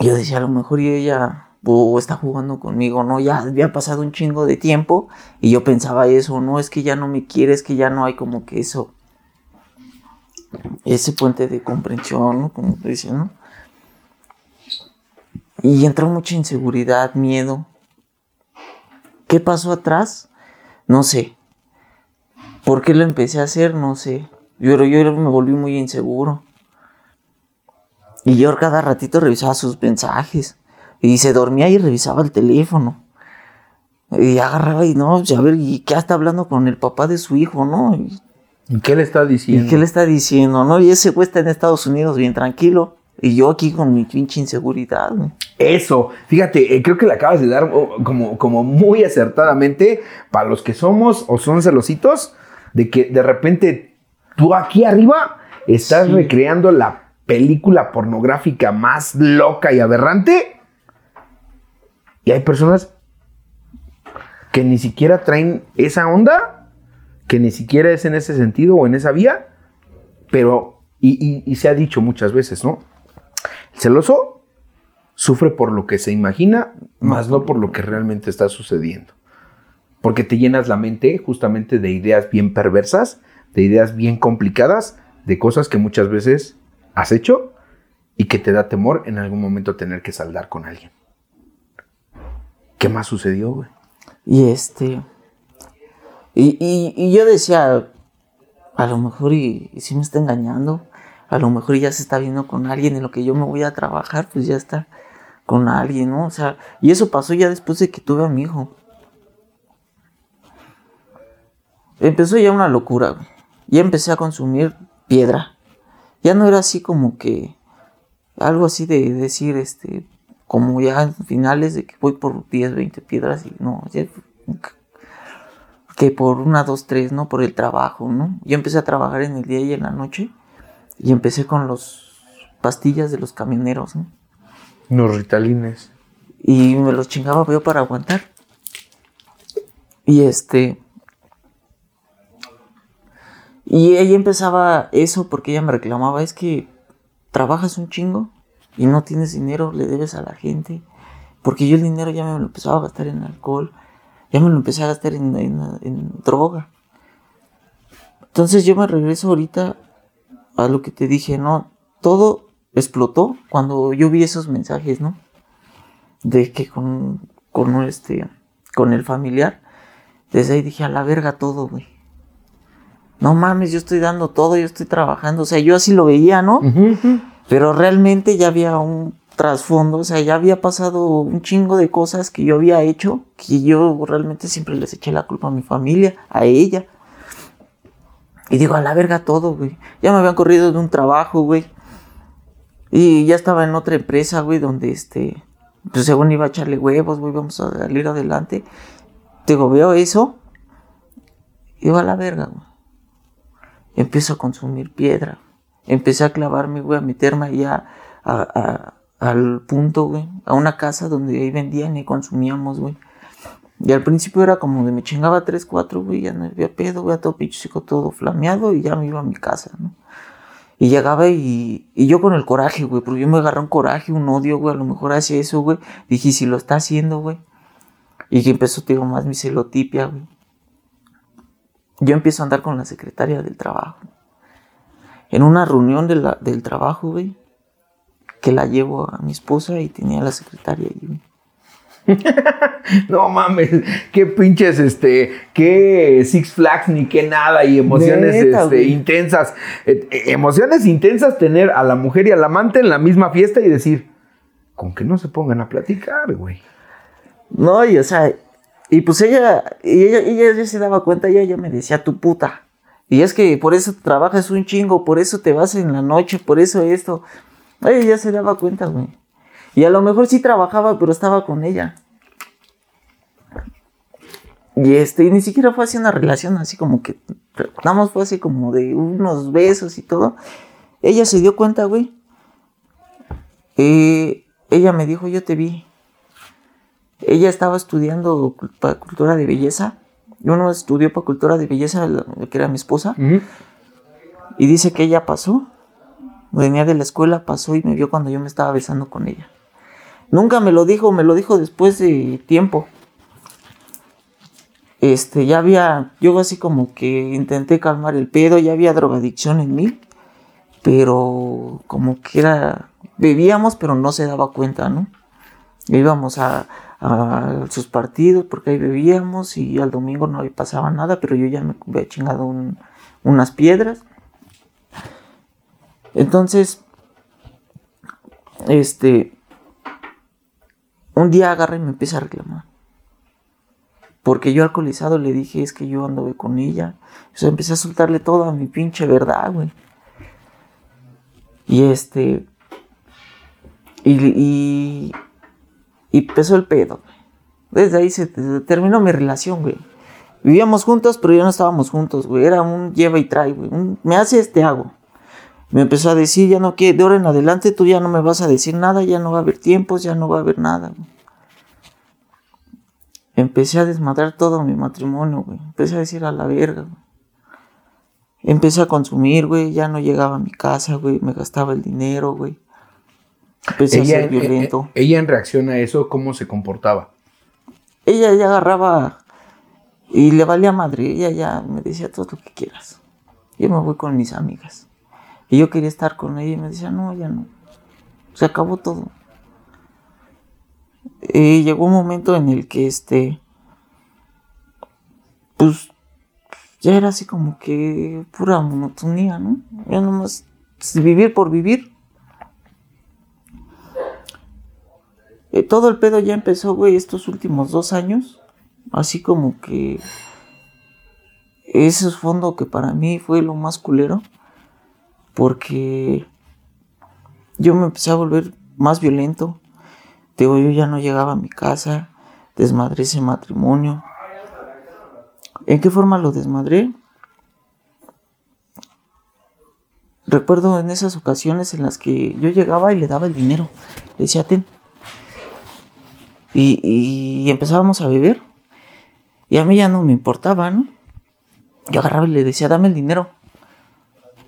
Yo decía, a lo mejor ella o está jugando conmigo, ¿no? Ya había pasado un chingo de tiempo y yo pensaba eso, no, es que ya no me quiere, es que ya no hay como que eso, ese puente de comprensión, ¿no? Como dicen, ¿no? Y entró mucha inseguridad, miedo. ¿Qué pasó atrás? No sé. ¿Por qué lo empecé a hacer? No sé. Yo, yo me volví muy inseguro. Y yo cada ratito revisaba sus mensajes. Y se dormía y revisaba el teléfono. Y agarraba y no, a ver, ¿y qué está hablando con el papá de su hijo, no? Y, qué le está diciendo? ¿Y qué le está diciendo, no? Y ese güey está en Estados Unidos bien tranquilo. Y yo aquí con mi pinche inseguridad. Eso, fíjate, eh, creo que le acabas de dar oh, como, como muy acertadamente para los que somos o son celositos, de que de repente tú aquí arriba estás recreando la película pornográfica más loca y aberrante y hay personas que ni siquiera traen esa onda, que ni siquiera es en ese sentido o en esa vía, pero, y, se ha dicho muchas veces, ¿no? El celoso sufre por lo que se imagina, más no por lo que realmente está sucediendo. Porque te llenas la mente justamente de ideas bien perversas, de ideas bien complicadas, de cosas que muchas veces has hecho y que te da temor en algún momento tener que saldar con alguien. ¿Qué más sucedió, güey? Y este. Y, yo decía, a lo mejor y, si me está engañando, a lo mejor ya se está viendo con alguien en lo que yo me voy a trabajar, pues ya está con alguien, ¿no? O sea, y eso pasó ya después de que tuve a mi hijo. Empezó ya una locura, Ya empecé a consumir piedra. Ya no era así como que algo así de decir, este, como ya en finales de que voy por 10, 20 piedras y no, que por una, dos, tres, ¿no? Por el trabajo, ¿no? Yo empecé a trabajar en el día y en la noche y empecé con los pastillas de los camioneros, ¿no? Los ritalines. Y me los chingaba yo para aguantar. Y este... Y ella empezaba eso porque ella me reclamaba, es que trabajas un chingo y no tienes dinero, le debes a la gente. Porque yo el dinero ya me lo empezaba a gastar en alcohol, ya me lo empecé a gastar en, droga. Entonces yo me regreso ahorita a lo que te dije, ¿no? Todo explotó cuando yo vi esos mensajes, ¿no? De que con, con este, con el familiar, desde ahí dije, a la verga todo, güey. No mames, yo estoy dando todo, yo estoy trabajando. O sea, yo así lo veía, ¿no? Pero realmente ya había un trasfondo, o sea, ya había pasado un chingo de cosas que yo había hecho, que yo realmente siempre les eché la culpa a mi familia, a ella. Y digo, a la verga todo, güey. Ya me habían corrido de un trabajo, güey. Y ya estaba en otra empresa, güey, donde este, pues según iba a echarle huevos, güey, vamos a salir adelante. Digo, veo eso. Y digo, a la verga, güey. empiezo a consumir piedra empecé a clavarme, güey, a meterme allá al punto, güey, a una casa donde ahí vendían y consumíamos, güey. Y al principio era como de me chingaba 3, 4, güey, ya no había pedo, güey, todo pichico, todo flameado y ya me iba a mi casa, ¿no? Y llegaba y, y yo con el coraje, güey, porque yo me agarré un coraje, un odio, güey, a lo mejor hacía eso, güey. Dije, si lo está haciendo, güey. Y que empezó, te digo, más mi celotipia, güey. Yo empiezo a andar con la secretaria del trabajo en una reunión del trabajo, güey, que la llevo a mi esposa y tenía a la secretaria ahí, güey. no mames, qué pinches, este, qué Six Flags ni qué nada y emociones este, intensas. Eh, eh, emociones intensas tener a la mujer y al amante en la misma fiesta y decir, con que no se pongan a platicar, güey. No, y o sea, y pues ella, y ella, ella ya se daba cuenta, ella, ella me decía, tu puta. Y es que por eso trabajas un chingo, por eso te vas en la noche, por eso esto. Ella ya se daba cuenta, güey. Y a lo mejor sí trabajaba, pero estaba con ella. Y este, y ni siquiera fue así una relación así como que, nada fue así como de unos besos y todo. Ella se dio cuenta, güey. Eh, ella me dijo, yo te vi. Ella estaba estudiando cultura de belleza Uno estudió para cultura de belleza, que era mi esposa, y dice que ella pasó. Venía de la escuela, pasó y me vio cuando yo me estaba besando con ella. Nunca me lo dijo, me lo dijo después de tiempo. Este, ya había, yo así como que intenté calmar el pedo, ya había drogadicción en mí, pero como que era, bebíamos, pero no se daba cuenta, ¿no? Íbamos a, a sus partidos porque ahí bebíamos y al domingo no pasaba nada, pero yo ya me había chingado un- unas piedras. Entonces, este, un día agarra y me empieza a reclamar. Porque yo alcoholizado le dije, es que yo anduve con ella. O sea, empecé a soltarle toda mi pinche verdad, güey. Y este, y, y, y empezó el pedo, güey. Desde ahí se te- terminó mi relación, güey. Vivíamos juntos, pero ya no estábamos juntos, güey. Era un lleva y trae, güey. Un, me haces, te hago. Me empezó a decir, ya no quiere, de ahora en adelante tú ya no me vas a decir nada, ya no va a haber tiempos, ya no va a haber nada, güey. Empecé a desmadrar todo mi matrimonio, güey. Empecé a decir a la verga, güey. Empecé a consumir, güey. Ya no llegaba a mi casa, güey. Me gastaba el dinero, güey. Empecé a ser eh, violento. eh, ella en reacción a eso, ¿cómo se comportaba? ella ya agarraba y le valía madre. Ella ya me decía todo lo que quieras. Yo me voy con mis amigas. Y yo quería estar con ella y me decía, no, ya no. Se acabó todo. Y llegó un momento en el que este. Pues. Ya era así como que pura monotonía, ¿no? Ya nomás vivir por vivir. Eh, todo el pedo ya empezó, güey, estos últimos dos años. Así como que. Ese es fondo que para mí fue lo más culero. Porque. Yo me empecé a volver más violento. Digo, yo ya no llegaba a mi casa. Desmadré ese matrimonio. ¿En qué forma lo desmadré? Recuerdo en esas ocasiones en las que yo llegaba y le daba el dinero. Le decía, ten. Y, y empezábamos a beber. Y a mí ya no me importaba, ¿no? Yo agarraba y le decía, dame el dinero.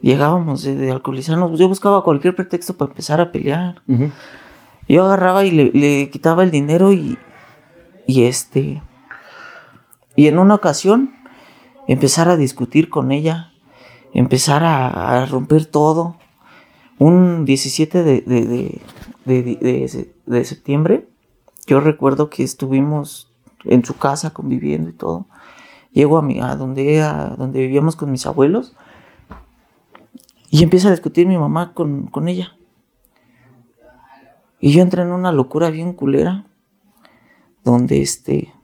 Llegábamos de, de alcoholizarnos. Yo buscaba cualquier pretexto para empezar a pelear. Yo agarraba y le, le quitaba el dinero y, y este. Y en una ocasión empezar a discutir con ella, empezar a, a romper todo. Un 17 de, de, de, de- de- de septiembre, yo recuerdo que estuvimos en su casa conviviendo y todo. Llego a, mi, a, donde, a donde vivíamos con mis abuelos y empieza a discutir mi mamá con, con ella. Y yo entré en una locura bien culera, donde este,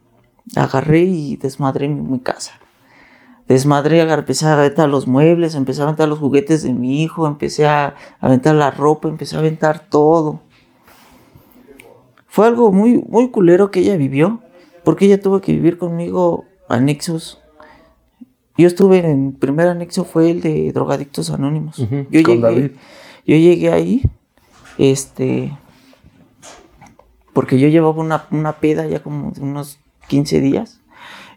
agarré y desmadré mi, mi casa. Desmadré, agar- empecé a aventar los muebles, empecé a aventar los juguetes de mi hijo, empecé a aventar la ropa, empecé a aventar todo. Fue algo muy, muy culero que ella vivió, porque ella tuvo que vivir conmigo anexos. Yo estuve en el primer anexo, fue el de drogadictos anónimos. Yo, llegué, David. yo llegué ahí, este, porque yo llevaba una, una peda ya como de unos 15 días.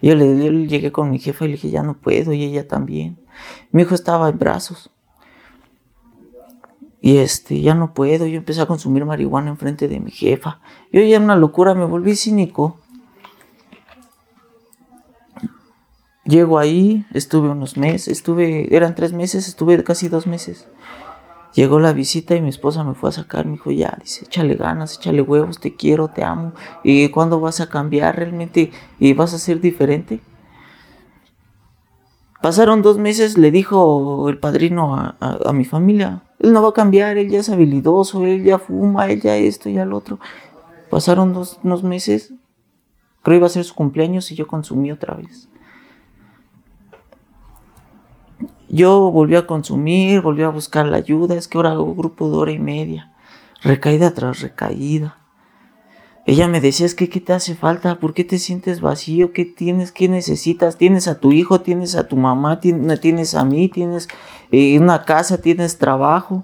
Yo, le, yo llegué con mi jefa y le dije, ya no puedo, y ella también. Mi hijo estaba en brazos. Y este, ya no puedo, yo empecé a consumir marihuana enfrente de mi jefa. Yo ya en una locura, me volví cínico. Llego ahí, estuve unos meses, estuve, eran tres meses, estuve casi dos meses. Llegó la visita y mi esposa me fue a sacar, me dijo, ya, dice, échale ganas, échale huevos, te quiero, te amo. ¿Y cuándo vas a cambiar realmente y vas a ser diferente? Pasaron dos meses, le dijo el padrino a, a- a mi familia, él no va a cambiar, él ya es habilidoso, él ya fuma, él ya esto, ya lo otro. Pasaron dos, unos meses, creo iba a ser su cumpleaños y yo consumí otra vez. Yo volví a consumir, volví a buscar la ayuda, es que ahora hago grupo de hora y media, recaída tras recaída. Ella me decía, es que ¿qué te hace falta? ¿Por qué te sientes vacío? ¿Qué tienes? ¿Qué necesitas? Tienes a tu hijo, tienes a tu mamá, tienes a mí, tienes eh, una casa, tienes trabajo.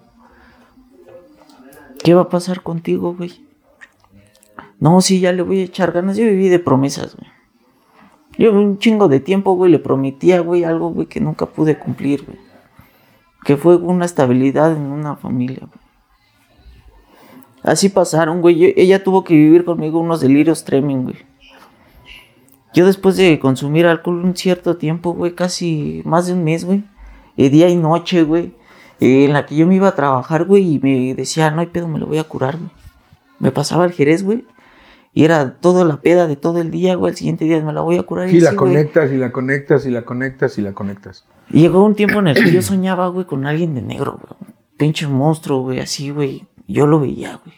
¿Qué va a pasar contigo, güey? No, sí, ya le voy a echar ganas. Yo viví de promesas, güey. Yo un chingo de tiempo, güey, le prometía, güey, algo, güey, que nunca pude cumplir, güey. Que fue una estabilidad en una familia, güey. Así pasaron, güey. ella tuvo que vivir conmigo unos delirios tremendo, güey. Yo después de consumir alcohol un cierto tiempo, güey, casi más de un mes, güey, día y noche, güey, eh, en la que yo me iba a trabajar, güey, y me decía, no hay pedo, me lo voy a curar, güey. Me pasaba el jerez, güey, y era toda la peda de todo el día, güey, el siguiente día me la voy a curar. Y, la conectas, y la conectas, y la conectas, y la conectas. Y llegó un tiempo en el que yo soñaba, güey, con alguien de negro, güey. Pinche monstruo, güey, así, güey. Yo lo veía, güey.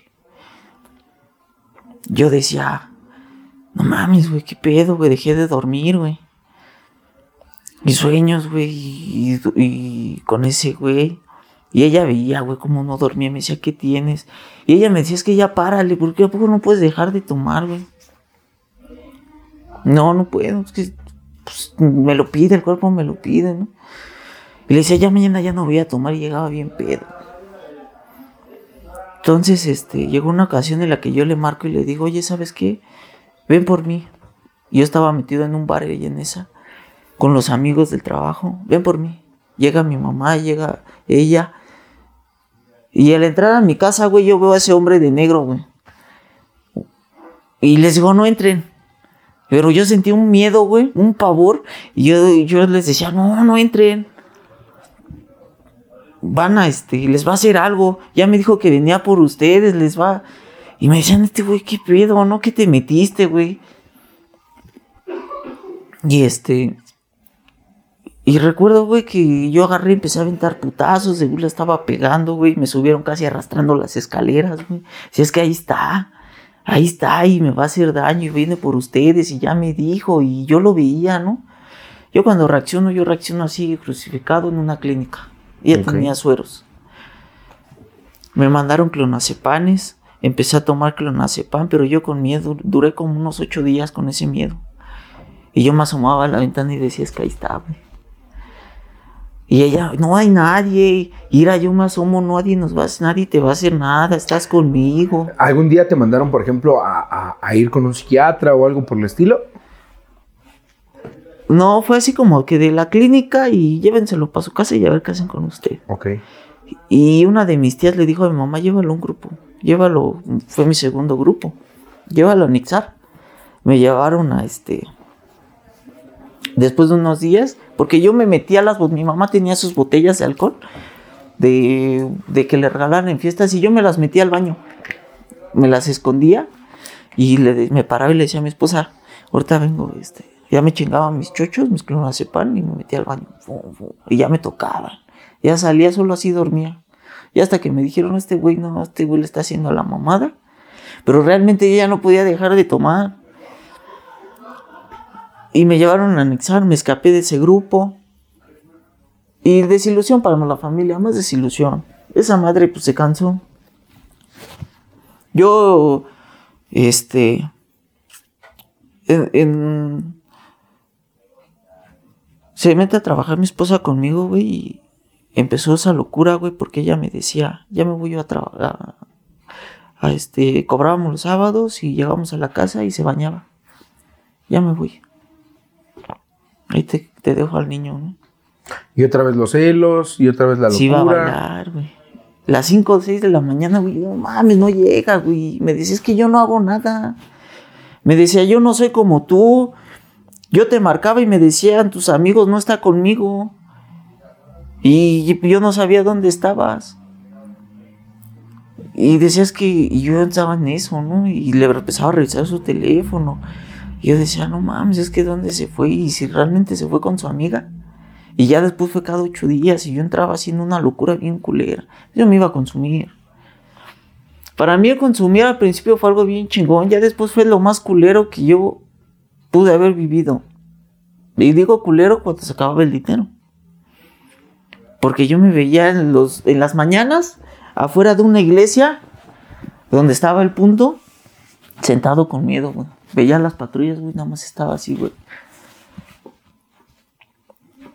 Yo decía, no mames, güey, qué pedo, güey, dejé de dormir, güey. Mis sueños, güey, y, con ese güey. Y ella veía, güey, cómo no dormía. Me decía, ¿qué tienes? Y ella me decía, es que ya párale, porque a poco no puedes dejar de tomar, güey? No, no puedo, es que pues, me lo pide, el cuerpo me lo pide, ¿no? Y le decía, ya mañana ya no voy a tomar y llegaba bien pedo. Entonces, este, llegó una ocasión en la que yo le marco y le digo, oye, ¿sabes qué? ven por mí. Yo estaba metido en un bar ahí en esa, con los amigos del trabajo, ven por mí. Llega mi mamá, llega ella. Y al entrar a mi casa, güey, yo veo a ese hombre de negro, güey. Y les digo, no entren. Pero yo sentí un miedo, güey, un pavor. Y yo, yo les decía, no, no entren. Van a, este, les va a hacer algo. Ya me dijo que venía por ustedes, les va. Y me decían, este güey, ¿qué pedo? ¿No? ¿Qué te metiste, güey? Y este. Y recuerdo, güey, que yo agarré y empecé a aventar putazos, según le estaba pegando, güey. Me subieron casi arrastrando las escaleras, güey. Si es que ahí está, ahí está, y me va a hacer daño, y viene por ustedes, y ya me dijo, y yo lo veía, ¿no? Yo cuando reacciono, yo reacciono así, crucificado en una clínica. Y él tenía sueros. Me mandaron clonacepanes Empecé a tomar clonazepam, pero yo con miedo, duré como unos ocho días con ese miedo. Y yo me asomaba a la ventana y decía, es que ahí está, güey. Y ella, no hay nadie. Ira, yo me asomo, nadie nos va, nadie te va a hacer nada, estás conmigo. ¿Algún día te mandaron, por ejemplo, a, a ir con un psiquiatra o algo por el estilo? No, fue así como que de la clínica y llévenselo para su casa y a ver qué hacen con usted. Ok. Y una de mis tías le dijo a mi mamá, llévalo a un grupo llévalo, fue mi segundo grupo, llévalo a Nixar. Me llevaron a este, después de unos días, porque yo me metía a las, mi mamá tenía sus botellas de alcohol, de, de que le regalaran en fiestas, y yo me las metía al baño, me las escondía, y le, me paraba y le decía a mi esposa, ahorita vengo, este, ya me chingaban mis chochos, mis clonazepam, y me metía al baño, y ya me tocaban, ya salía, solo así dormía. Y hasta que me dijeron, este güey, no, este güey le está haciendo la mamada. Pero realmente yo ya no podía dejar de tomar. Y me llevaron a anexar, me escapé de ese grupo. Y desilusión para la familia, más desilusión. Esa madre pues se cansó. Yo, este, se mete a trabajar mi esposa conmigo, güey, y empezó esa locura, güey, porque ella me decía, ya me voy a trabajar. A este, cobrábamos los sábados y llegábamos a la casa y se bañaba. Ya me voy. Ahí te, dejo al niño, ¿no? Y otra vez los celos, y otra vez la locura. Sí, iba a bailar, güey. Las 5 o 6 de la mañana, güey, no mames, no llega, güey. Me decía, es que yo no hago nada. Me decía, yo no soy como tú. Yo te marcaba y me decían, tus amigos no está conmigo. Y yo no sabía dónde estabas. Y decías que yo estaba en eso, ¿no? Y le empezaba a revisar su teléfono. Y yo decía, no mames, es que dónde se fue y si realmente se fue con su amiga. Y ya después fue cada ocho días y yo entraba haciendo una locura bien culera. Yo me iba a consumir. Para mí el consumir al principio fue algo bien chingón, ya después fue lo más culero que yo pude haber vivido. Y digo culero cuando se acababa el dinero. Porque yo me veía en, los, en las mañanas afuera de una iglesia donde estaba el punto, sentado con miedo, güey. Veía las patrullas, güey, nada más estaba así, güey.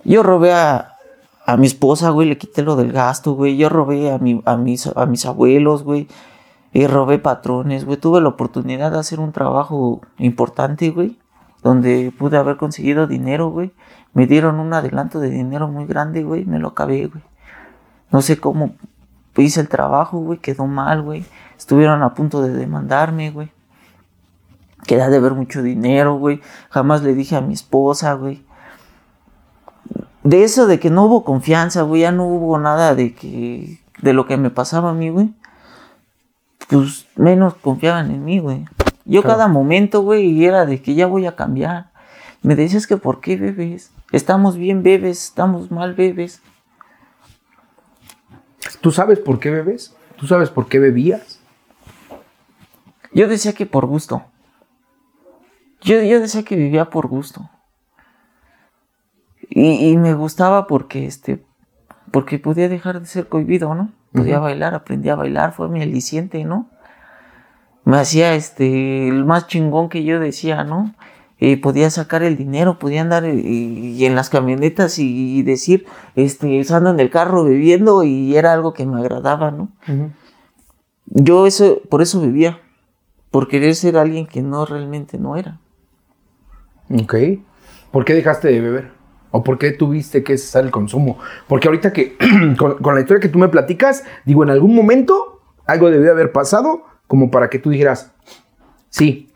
Yo robé a, a mi esposa, güey, le quité lo del gasto, güey. Yo robé a, mi, a, mis, a mis abuelos, güey. Y robé patrones, güey. Tuve la oportunidad de hacer un trabajo importante, güey. donde pude haber conseguido dinero, güey. Me dieron un adelanto de dinero muy grande, güey. Me lo acabé, güey. No sé cómo hice el trabajo, güey. Quedó mal, güey. Estuvieron a punto de demandarme, güey. Queda de ver mucho dinero, güey. Jamás le dije a mi esposa, güey. De eso de que no hubo confianza, güey. Ya no hubo nada de que. de lo que me pasaba a mí, güey. Pues menos confiaban en mí, güey. Yo cada momento, güey, era de que ya voy a cambiar. Me decías que por qué bebes. Estamos bien bebes, estamos mal bebes. ¿Tú sabes por qué bebes? ¿Tú sabes por qué bebías? Yo decía que por gusto. Yo, yo decía que vivía por gusto. Y, me gustaba porque, este, porque podía dejar de ser cohibido, ¿no? Podía bailar, aprendí a bailar, fue mi aliciente, ¿no? Me hacía, este, el más chingón que yo decía, ¿no? Eh, podía sacar el dinero, podía andar eh, y, en las camionetas y, decir, este, usando en el carro bebiendo y era algo que me agradaba, ¿no? Yo eso, por eso vivía, por querer ser alguien que no realmente no era. Ok. ¿Por qué dejaste de beber? ¿O por qué tuviste que cesar el consumo? Porque ahorita que, con, la historia que tú me platicas, digo, en algún momento algo debió haber pasado como para que tú dijeras, sí,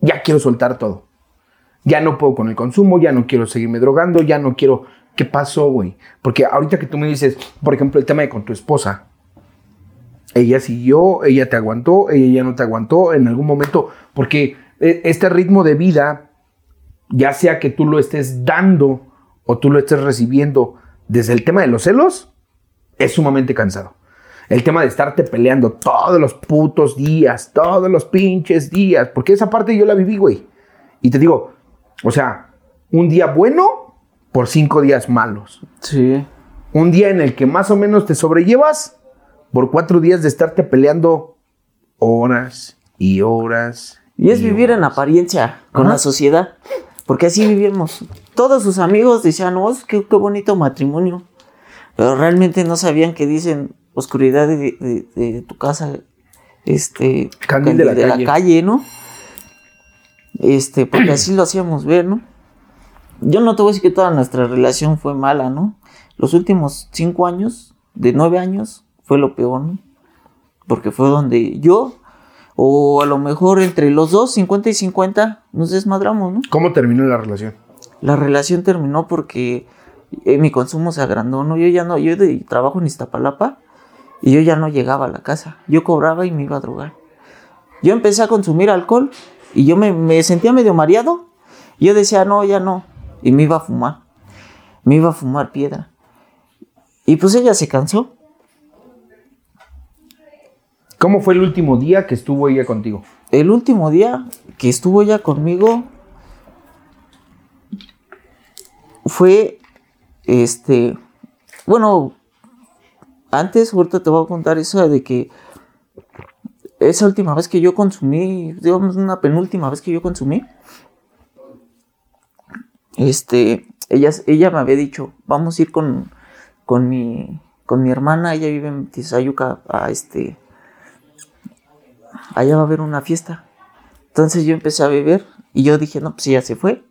ya quiero soltar todo. Ya no puedo con el consumo, ya no quiero seguirme drogando, ya no quiero... ¿Qué pasó, güey? Porque ahorita que tú me dices, por ejemplo, el tema de con tu esposa, ella siguió, ella te aguantó, ella ya no te aguantó en algún momento, porque eh, este ritmo de vida ya sea que tú lo estés dando o tú lo estés recibiendo desde el tema de los celos, es sumamente cansado. El tema de estarte peleando todos los putos días, todos los pinches días, porque esa parte yo la viví, güey. Y te digo, o sea, un día bueno por cinco días malos. Sí. Un día en el que más o menos te sobrellevas por cuatro días de estarte peleando horas y horas. Y es vivir en apariencia con la sociedad. Porque así vivimos. Todos sus amigos decían, oh, qué, bonito matrimonio. Pero realmente no sabían que dicen oscuridad de, tu casa, este, candil de, la, calle. ¿no? Este, porque así lo hacíamos ver, ¿no? Yo no te voy a decir que toda nuestra relación fue mala, ¿no? Los últimos cinco años, de nueve años, fue lo peor, ¿no? Porque fue donde yo o a lo mejor entre los dos, 50 y 50, nos desmadramos, ¿no? ¿Cómo terminó la relación? La relación terminó porque eh, mi consumo se agrandó, ¿no? Yo ya no, yo trabajo en Iztapalapa y yo ya no llegaba a la casa. Yo cobraba y me iba a drogar. Yo empecé a consumir alcohol y yo me, me sentía medio mareado. Yo decía, no, ya no. Y me iba a fumar. Me iba a fumar piedra. Y pues ella se cansó. ¿Cómo fue el último día que estuvo ella contigo? El último día que estuvo ella conmigo fue, este, bueno, antes, ahorita te voy a contar eso de que esa última vez que yo consumí, digamos una penúltima vez que yo consumí, este, ella, ella me había dicho, vamos a ir con, con mi, con mi hermana, ella vive en Tizayuca, a este, allá va a haber una fiesta. Entonces yo empecé a beber y yo dije, no, pues ya se fue.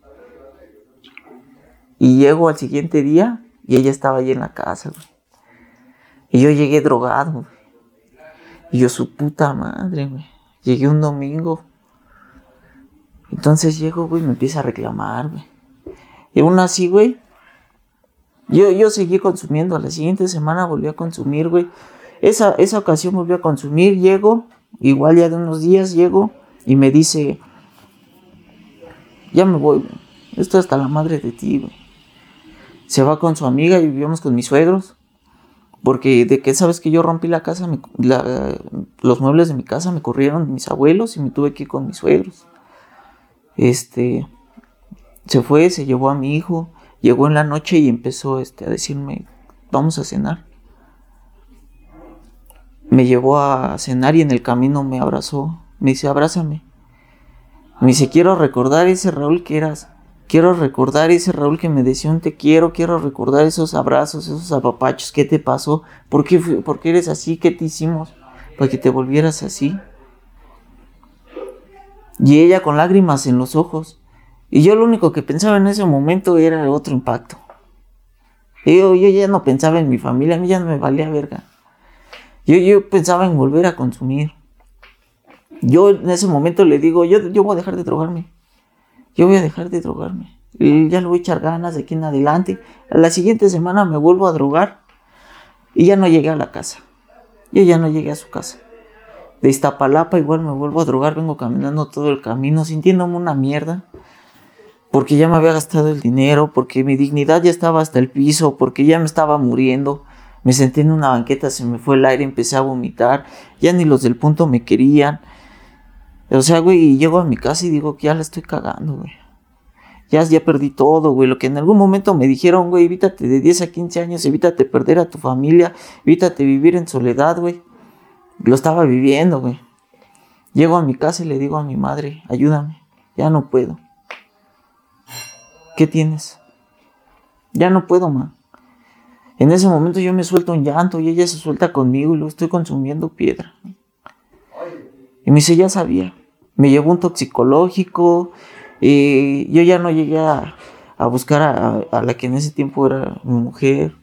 Y llego al siguiente día y ella estaba allí en la casa, Y yo llegué drogado, Y yo, su puta madre, güey. Llegué un domingo. Entonces llego, güey, me empieza a reclamar, güey. Y aún así, güey, yo, yo seguí consumiendo. A la siguiente semana volví a consumir, güey. Esa, esa ocasión volví a consumir, llego, Igual ya de unos días llego y me dice, ya me voy, esto hasta la madre de ti, güey. Se va con su amiga y vivíamos con mis suegros. Porque de que sabes que yo rompí la casa, los muebles de mi casa me corrieron mis abuelos y me tuve que ir con mis suegros. Este, se fue, se llevó a mi hijo, llegó en la noche y empezó este, a decirme, vamos a cenar me llevó a cenar y en el camino me abrazó. Me dice, abrázame. Me dice, quiero recordar ese Raúl que eras. Quiero recordar ese Raúl que me decía un te quiero. Quiero recordar esos abrazos, esos apapachos. ¿Qué te pasó? ¿Por qué, ¿Por qué eres así? ¿Qué te hicimos? Para que te volvieras así. Y ella con lágrimas en los ojos. Y yo lo único que pensaba en ese momento era otro impacto. Yo, yo ya no pensaba en mi familia, a mí ya no me valía verga. Yo, yo pensaba en volver a consumir. Yo en ese momento le digo, yo, yo voy a dejar de drogarme. Yo voy a dejar de drogarme. Y ya le voy a echar ganas de aquí en adelante. La siguiente semana me vuelvo a drogar. Y ya no llegué a la casa. Yo ya no llegué a su casa. De Iztapalapa igual me vuelvo a drogar. Vengo caminando todo el camino sintiéndome una mierda porque ya me había gastado el dinero, porque mi dignidad ya estaba hasta el piso, porque ya me estaba muriendo. Me senté en una banqueta, se me fue el aire, empecé a vomitar. Ya ni los del punto me querían. O sea, güey, y llego a mi casa y digo que ya la estoy cagando, güey. Ya, ya perdí todo, güey. Lo que en algún momento me dijeron, güey, evítate de 10 a 15 años, evítate perder a tu familia, evítate vivir en soledad, güey. Lo estaba viviendo, güey. Llego a mi casa y le digo a mi madre, ayúdame, ya no puedo. ¿qué tienes? Ya no puedo, ma. En ese momento yo me suelto un llanto y ella se suelta conmigo y lo estoy consumiendo piedra. Y me dice, ya sabía. Me llevó un toxicológico. Y yo ya no llegué a, buscar a, la que en ese tiempo era mi mujer.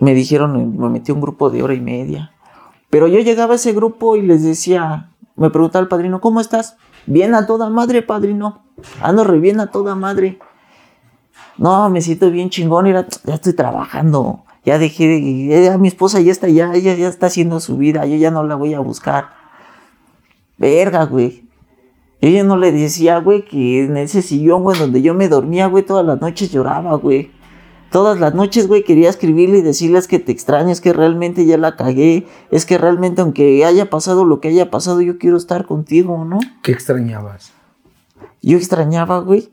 Me dijeron, me metí a un grupo de hora y media. Pero yo llegaba a ese grupo y les decía, me preguntaba el padrino, ¿cómo estás? Bien a toda madre, padrino. Ando re bien a toda madre. No, me siento bien chingón. ya estoy trabajando. Ya dejé Ya, mi esposa ya está, ya, ya está haciendo su vida. Yo ya no la voy a buscar. Verga, güey. Yo ya no le decía, güey, que en ese sillón, güey, donde yo me dormía, güey, todas las noches lloraba, güey. Todas las noches, güey, quería escribirle y decirles que te extraño, es que realmente ya la cagué, es que realmente aunque haya pasado lo que haya pasado, yo quiero estar contigo, ¿no? ¿Qué extrañabas? Yo extrañaba, güey,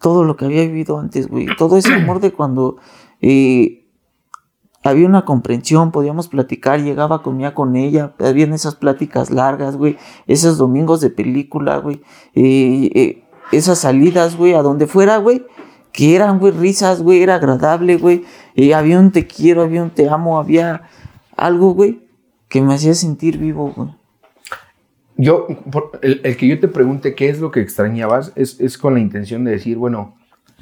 todo lo que había vivido antes, güey. Todo ese amor de cuando eh, había una comprensión, podíamos platicar, llegaba, comía con ella, habían esas pláticas largas, güey, esos domingos de película, güey, eh, eh, esas salidas, güey, a donde fuera, güey que eran, güey, risas, güey, era agradable, güey. Había un te quiero, había un te amo, había algo, güey, que me hacía sentir vivo, güey. Yo, el, que yo te pregunte qué es lo que extrañabas, es, con la intención de decir, bueno,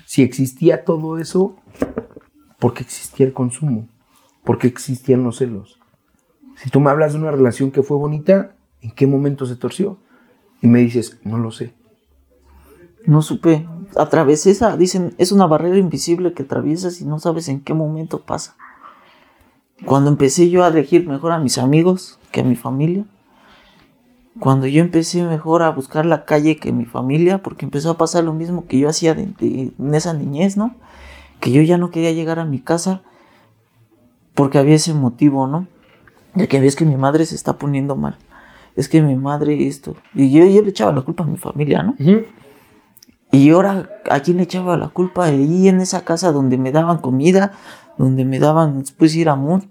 si existía todo eso, ¿por qué existía el consumo? ¿Por qué existían los celos? Si tú me hablas de una relación que fue bonita, ¿en qué momento se torció? Y me dices, no lo sé. No supe. Atravesé esa, dicen, es una barrera invisible que atraviesas y no sabes en qué momento pasa. Cuando empecé yo a elegir mejor a mis amigos que a mi familia, cuando yo empecé mejor a buscar la calle que mi familia, porque empezó a pasar lo mismo que yo hacía en esa niñez, ¿no? Que yo ya no quería llegar a mi casa porque había ese motivo, ¿no? De que ves que mi madre se está poniendo mal. Es que mi madre esto. Y yo, yo le echaba la culpa a mi familia, ¿no? Y ahora, ¿a quién le echaba la culpa? Ahí en esa casa donde me daban comida, donde me daban después ir amor.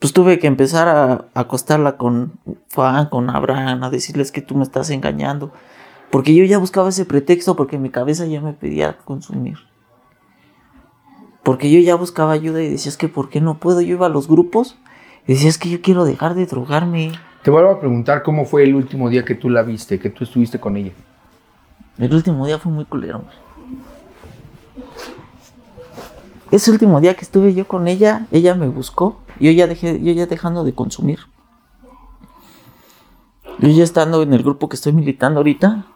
Pues tuve que empezar a acostarla con Juan, con Abraham, a decirles que tú me estás engañando. Porque yo ya buscaba ese pretexto porque mi cabeza ya me pedía consumir. Porque yo ya buscaba ayuda y decía, es que ¿por qué no puedo? Yo iba a los grupos y decía, es que yo quiero dejar de drogarme. Te vuelvo a preguntar cómo fue el último día que tú la viste, que tú estuviste con ella. El último día fue muy culero. Ese último día que estuve yo con ella, ella me buscó. Yo ya dejé, yo ya dejando de consumir. Yo ya estando en el grupo que estoy militando ahorita,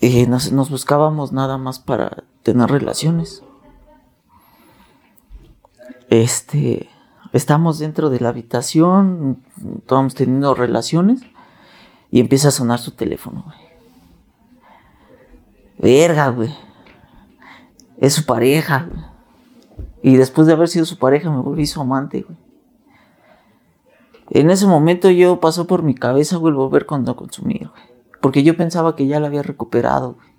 eh, nos, nos buscábamos nada más para tener relaciones. Este estamos dentro de la habitación, estamos teniendo relaciones y empieza a sonar su teléfono, güey. Verga, güey. Es su pareja, güey. Y después de haber sido su pareja me volví su amante, güey. En ese momento yo pasó por mi cabeza, güey, volver cuando consumir, güey. Porque yo pensaba que ya la había recuperado, güey.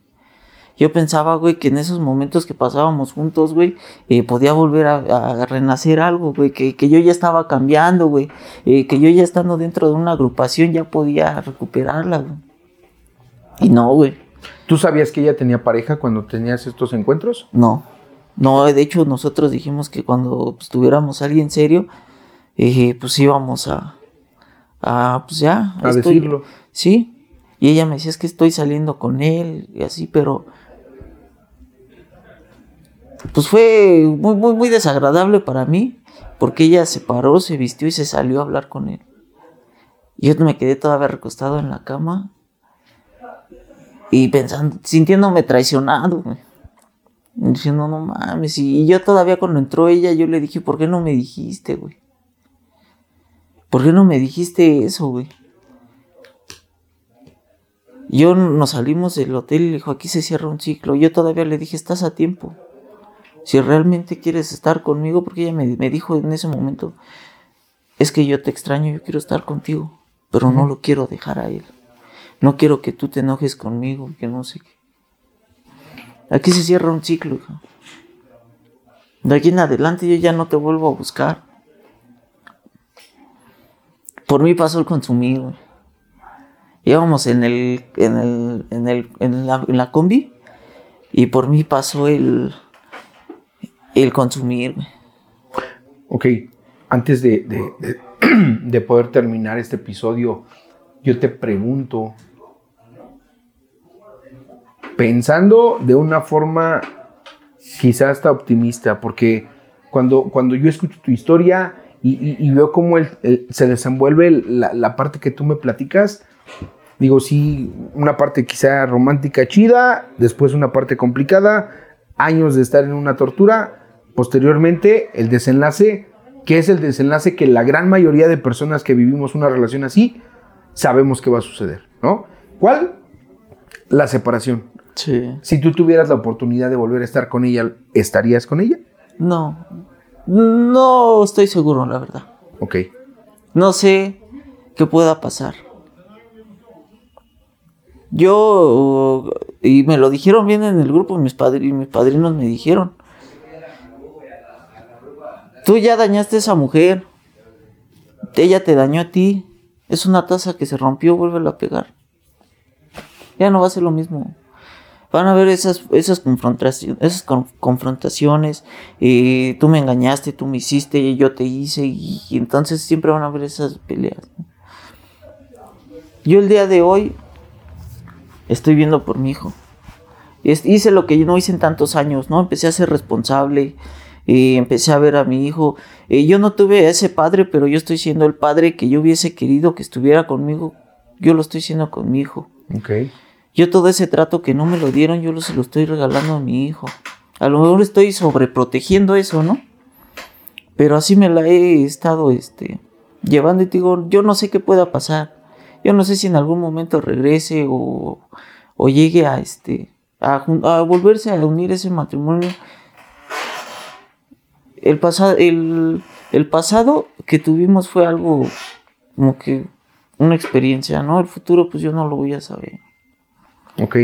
Yo pensaba, güey, que en esos momentos que pasábamos juntos, güey, eh, podía volver a, renacer algo, güey, que, yo ya estaba cambiando, güey, eh, que yo ya estando dentro de una agrupación ya podía recuperarla, güey. Y no, güey. ¿Tú sabías que ella tenía pareja cuando tenías estos encuentros? No. No, de hecho nosotros dijimos que cuando pues, tuviéramos a alguien serio, eh, pues íbamos a, a pues ya. A decirlo. Sí, Y ella me decía, es que estoy saliendo con él y así, pero... Pues fue muy, muy, muy desagradable para mí, porque ella se paró, se vistió y se salió a hablar con él. Y yo me quedé todavía recostado en la cama y pensando, sintiéndome traicionado, güey. Diciendo, no mames. Y yo todavía cuando entró ella, yo le dije, ¿por qué no me dijiste, güey? ¿Por qué no me dijiste eso, güey? Yo nos salimos del hotel y le dijo, aquí se cierra un ciclo. Yo todavía le dije, estás a tiempo. Si realmente quieres estar conmigo, porque ella me, me dijo en ese momento, es que yo te extraño, yo quiero estar contigo, pero no lo quiero dejar a él. No quiero que tú te enojes conmigo, que no sé qué. Aquí se cierra un ciclo, hija. De aquí en adelante yo ya no te vuelvo a buscar. Por mí pasó el consumir, Íbamos en el, en el, en el, en la, combi y por mí pasó el, el consumir, Ok, antes de, de, de poder terminar este episodio, yo te pregunto, pensando de una forma quizás hasta optimista, porque cuando, cuando yo escucho tu historia y, veo cómo se desenvuelve la, la, parte que tú me platicas, digo, sí, una parte quizá romántica chida, después una parte complicada, años de estar en una tortura, posteriormente el desenlace, que es el desenlace que la gran mayoría de personas que vivimos una relación así, sabemos que va a suceder, ¿no? ¿Cuál? La separación. Sí. Si tú tuvieras la oportunidad de volver a estar con ella, ¿estarías con ella? No. No estoy seguro, la verdad. Ok. No sé qué pueda pasar. Yo, y me lo dijeron bien en el grupo, mis, padri, mis padrinos me dijeron, tú ya dañaste a esa mujer, ella te dañó a ti, es una taza que se rompió, vuélvela a pegar. Ya no va a ser lo mismo. Van a haber esas, esas confrontaciones, esas confrontaciones, tú me engañaste, tú me hiciste, y yo te hice, y, y entonces siempre van a haber esas peleas. Yo el día de hoy estoy viendo por mi hijo. Hice lo que yo no hice en tantos años, ¿no? Empecé a ser responsable, empecé a ver a mi hijo. Yo no tuve a ese padre, pero yo estoy siendo el padre que yo hubiese querido que estuviera conmigo. Yo lo estoy siendo con mi hijo. Ok. Yo todo ese trato que no me lo dieron, yo se lo estoy regalando a mi hijo. A lo mejor estoy sobreprotegiendo eso, ¿no? Pero así me la he estado este, llevando y digo, yo no sé qué pueda pasar. Yo no sé si en algún momento regrese o, o llegue a, este, a, a, volverse a unir ese matrimonio. El, pasado el, el pasado que tuvimos fue algo como que una experiencia, ¿no? El futuro pues yo no lo voy a saber. Ok,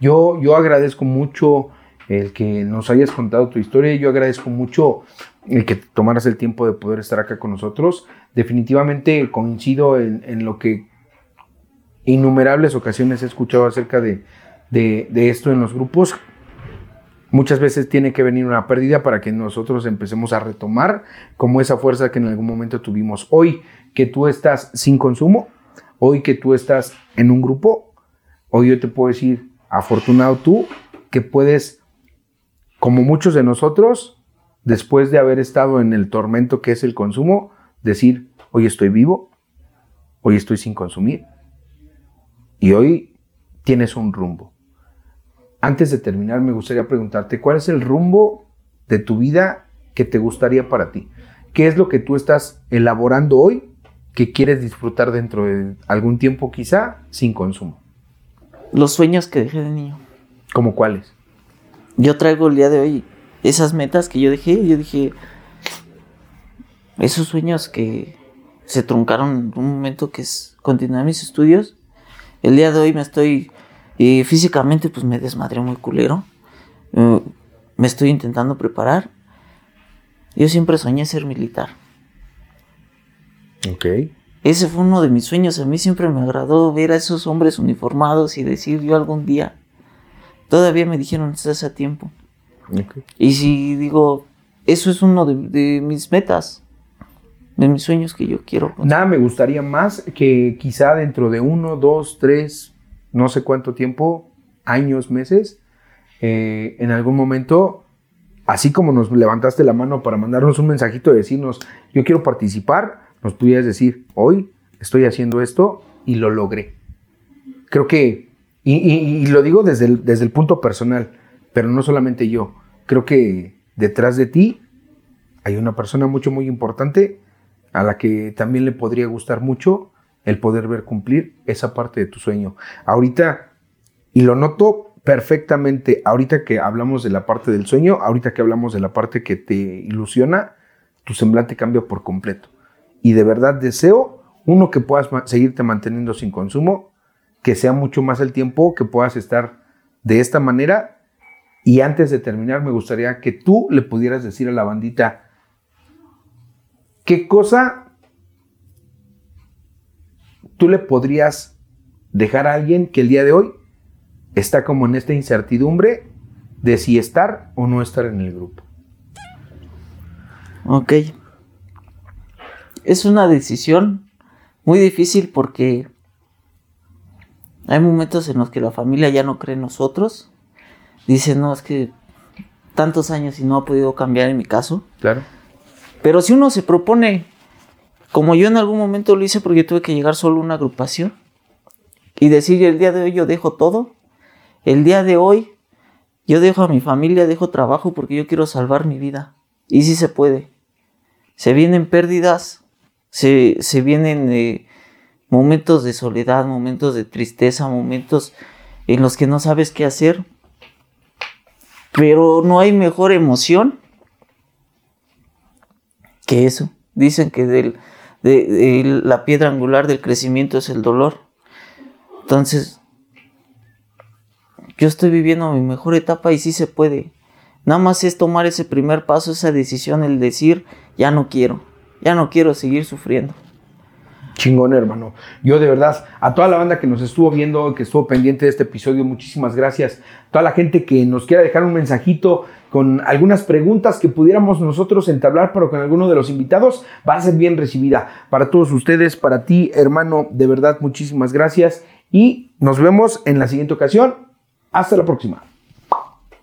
yo, yo agradezco mucho el que nos hayas contado tu historia, yo agradezco mucho el que tomaras el tiempo de poder estar acá con nosotros. Definitivamente coincido en, lo que innumerables ocasiones he escuchado acerca de, de, esto en los grupos. Muchas veces tiene que venir una pérdida para que nosotros empecemos a retomar como esa fuerza que en algún momento tuvimos. Hoy que tú estás sin consumo, hoy que tú estás en un grupo, hoy yo te puedo decir, afortunado tú, que puedes, como muchos de nosotros, después de haber estado en el tormento que es el consumo, decir, hoy estoy vivo, hoy estoy sin consumir y hoy tienes un rumbo. Antes de terminar, me gustaría preguntarte, ¿cuál es el rumbo de tu vida que te gustaría para ti? ¿Qué es lo que tú estás elaborando hoy que quieres disfrutar dentro de algún tiempo quizá sin consumo? Los sueños que dejé de niño. ¿Cómo cuáles? Yo traigo el día de hoy esas metas que yo dejé, yo dije, esos sueños que se truncaron en un momento que es continuar mis estudios, el día de hoy me estoy, y físicamente pues me desmadré muy culero, uh, me estoy intentando preparar, yo siempre soñé ser militar. Ok. Ese fue uno de mis sueños. A mí siempre me agradó ver a esos hombres uniformados y decir yo algún día. Todavía me dijeron, estás a tiempo. okay. Y si digo, eso es uno de, de, mis metas, de mis sueños que yo quiero. Nada me gustaría más que quizá dentro de uno, dos, tres, no sé cuánto tiempo, años, meses, eh, en algún momento, así como nos levantaste la mano para mandarnos un mensajito de decirnos, yo quiero participar, nos pudieras decir, hoy estoy haciendo esto y lo logré. Creo que, y, lo digo desde el, desde el punto personal, pero no solamente yo, creo que detrás de ti hay una persona mucho, muy importante a la que también le podría gustar mucho el poder ver cumplir esa parte de tu sueño. Ahorita, y lo noto perfectamente, ahorita que hablamos de la parte del sueño, ahorita que hablamos de la parte que te ilusiona, tu semblante cambia por completo. Y de verdad deseo, uno, que puedas seguirte manteniendo sin consumo, que sea mucho más el tiempo que puedas estar de esta manera. Y antes de terminar, me gustaría que tú le pudieras decir a la bandita, ¿qué cosa tú le podrías dejar a alguien que el día de hoy está como en esta incertidumbre de si estar o no estar en el grupo. Ok. Es una decisión muy difícil porque hay momentos en los que la familia ya no cree en nosotros. Dice, no, es que tantos años y no ha podido cambiar en mi caso. Claro. Pero si uno se propone como yo en algún momento lo hice porque tuve que llegar solo a una agrupación y decir el día de hoy yo dejo todo, el día de hoy yo dejo a mi familia, dejo trabajo porque yo quiero salvar mi vida. Y sí se puede. Se vienen pérdidas, se, vienen eh, momentos de soledad, momentos de tristeza, momentos en los que no sabes qué hacer. Pero no hay mejor emoción que eso. Dicen que la piedra angular del crecimiento es el dolor. Entonces, yo estoy viviendo mi mejor etapa y sí se puede. Nada más es tomar ese primer paso, esa decisión, el decir, ya no quiero, ya no quiero seguir sufriendo. Chingón, hermano. Yo de verdad, a toda la banda que nos estuvo viendo, que estuvo pendiente de este episodio, muchísimas gracias. Toda la gente que nos quiera dejar un mensajito con algunas preguntas que pudiéramos nosotros entablar, pero con alguno de los invitados, va a ser bien recibida. Para todos ustedes, para ti, hermano, de verdad, muchísimas gracias. Y nos vemos en la siguiente ocasión. Hasta la próxima.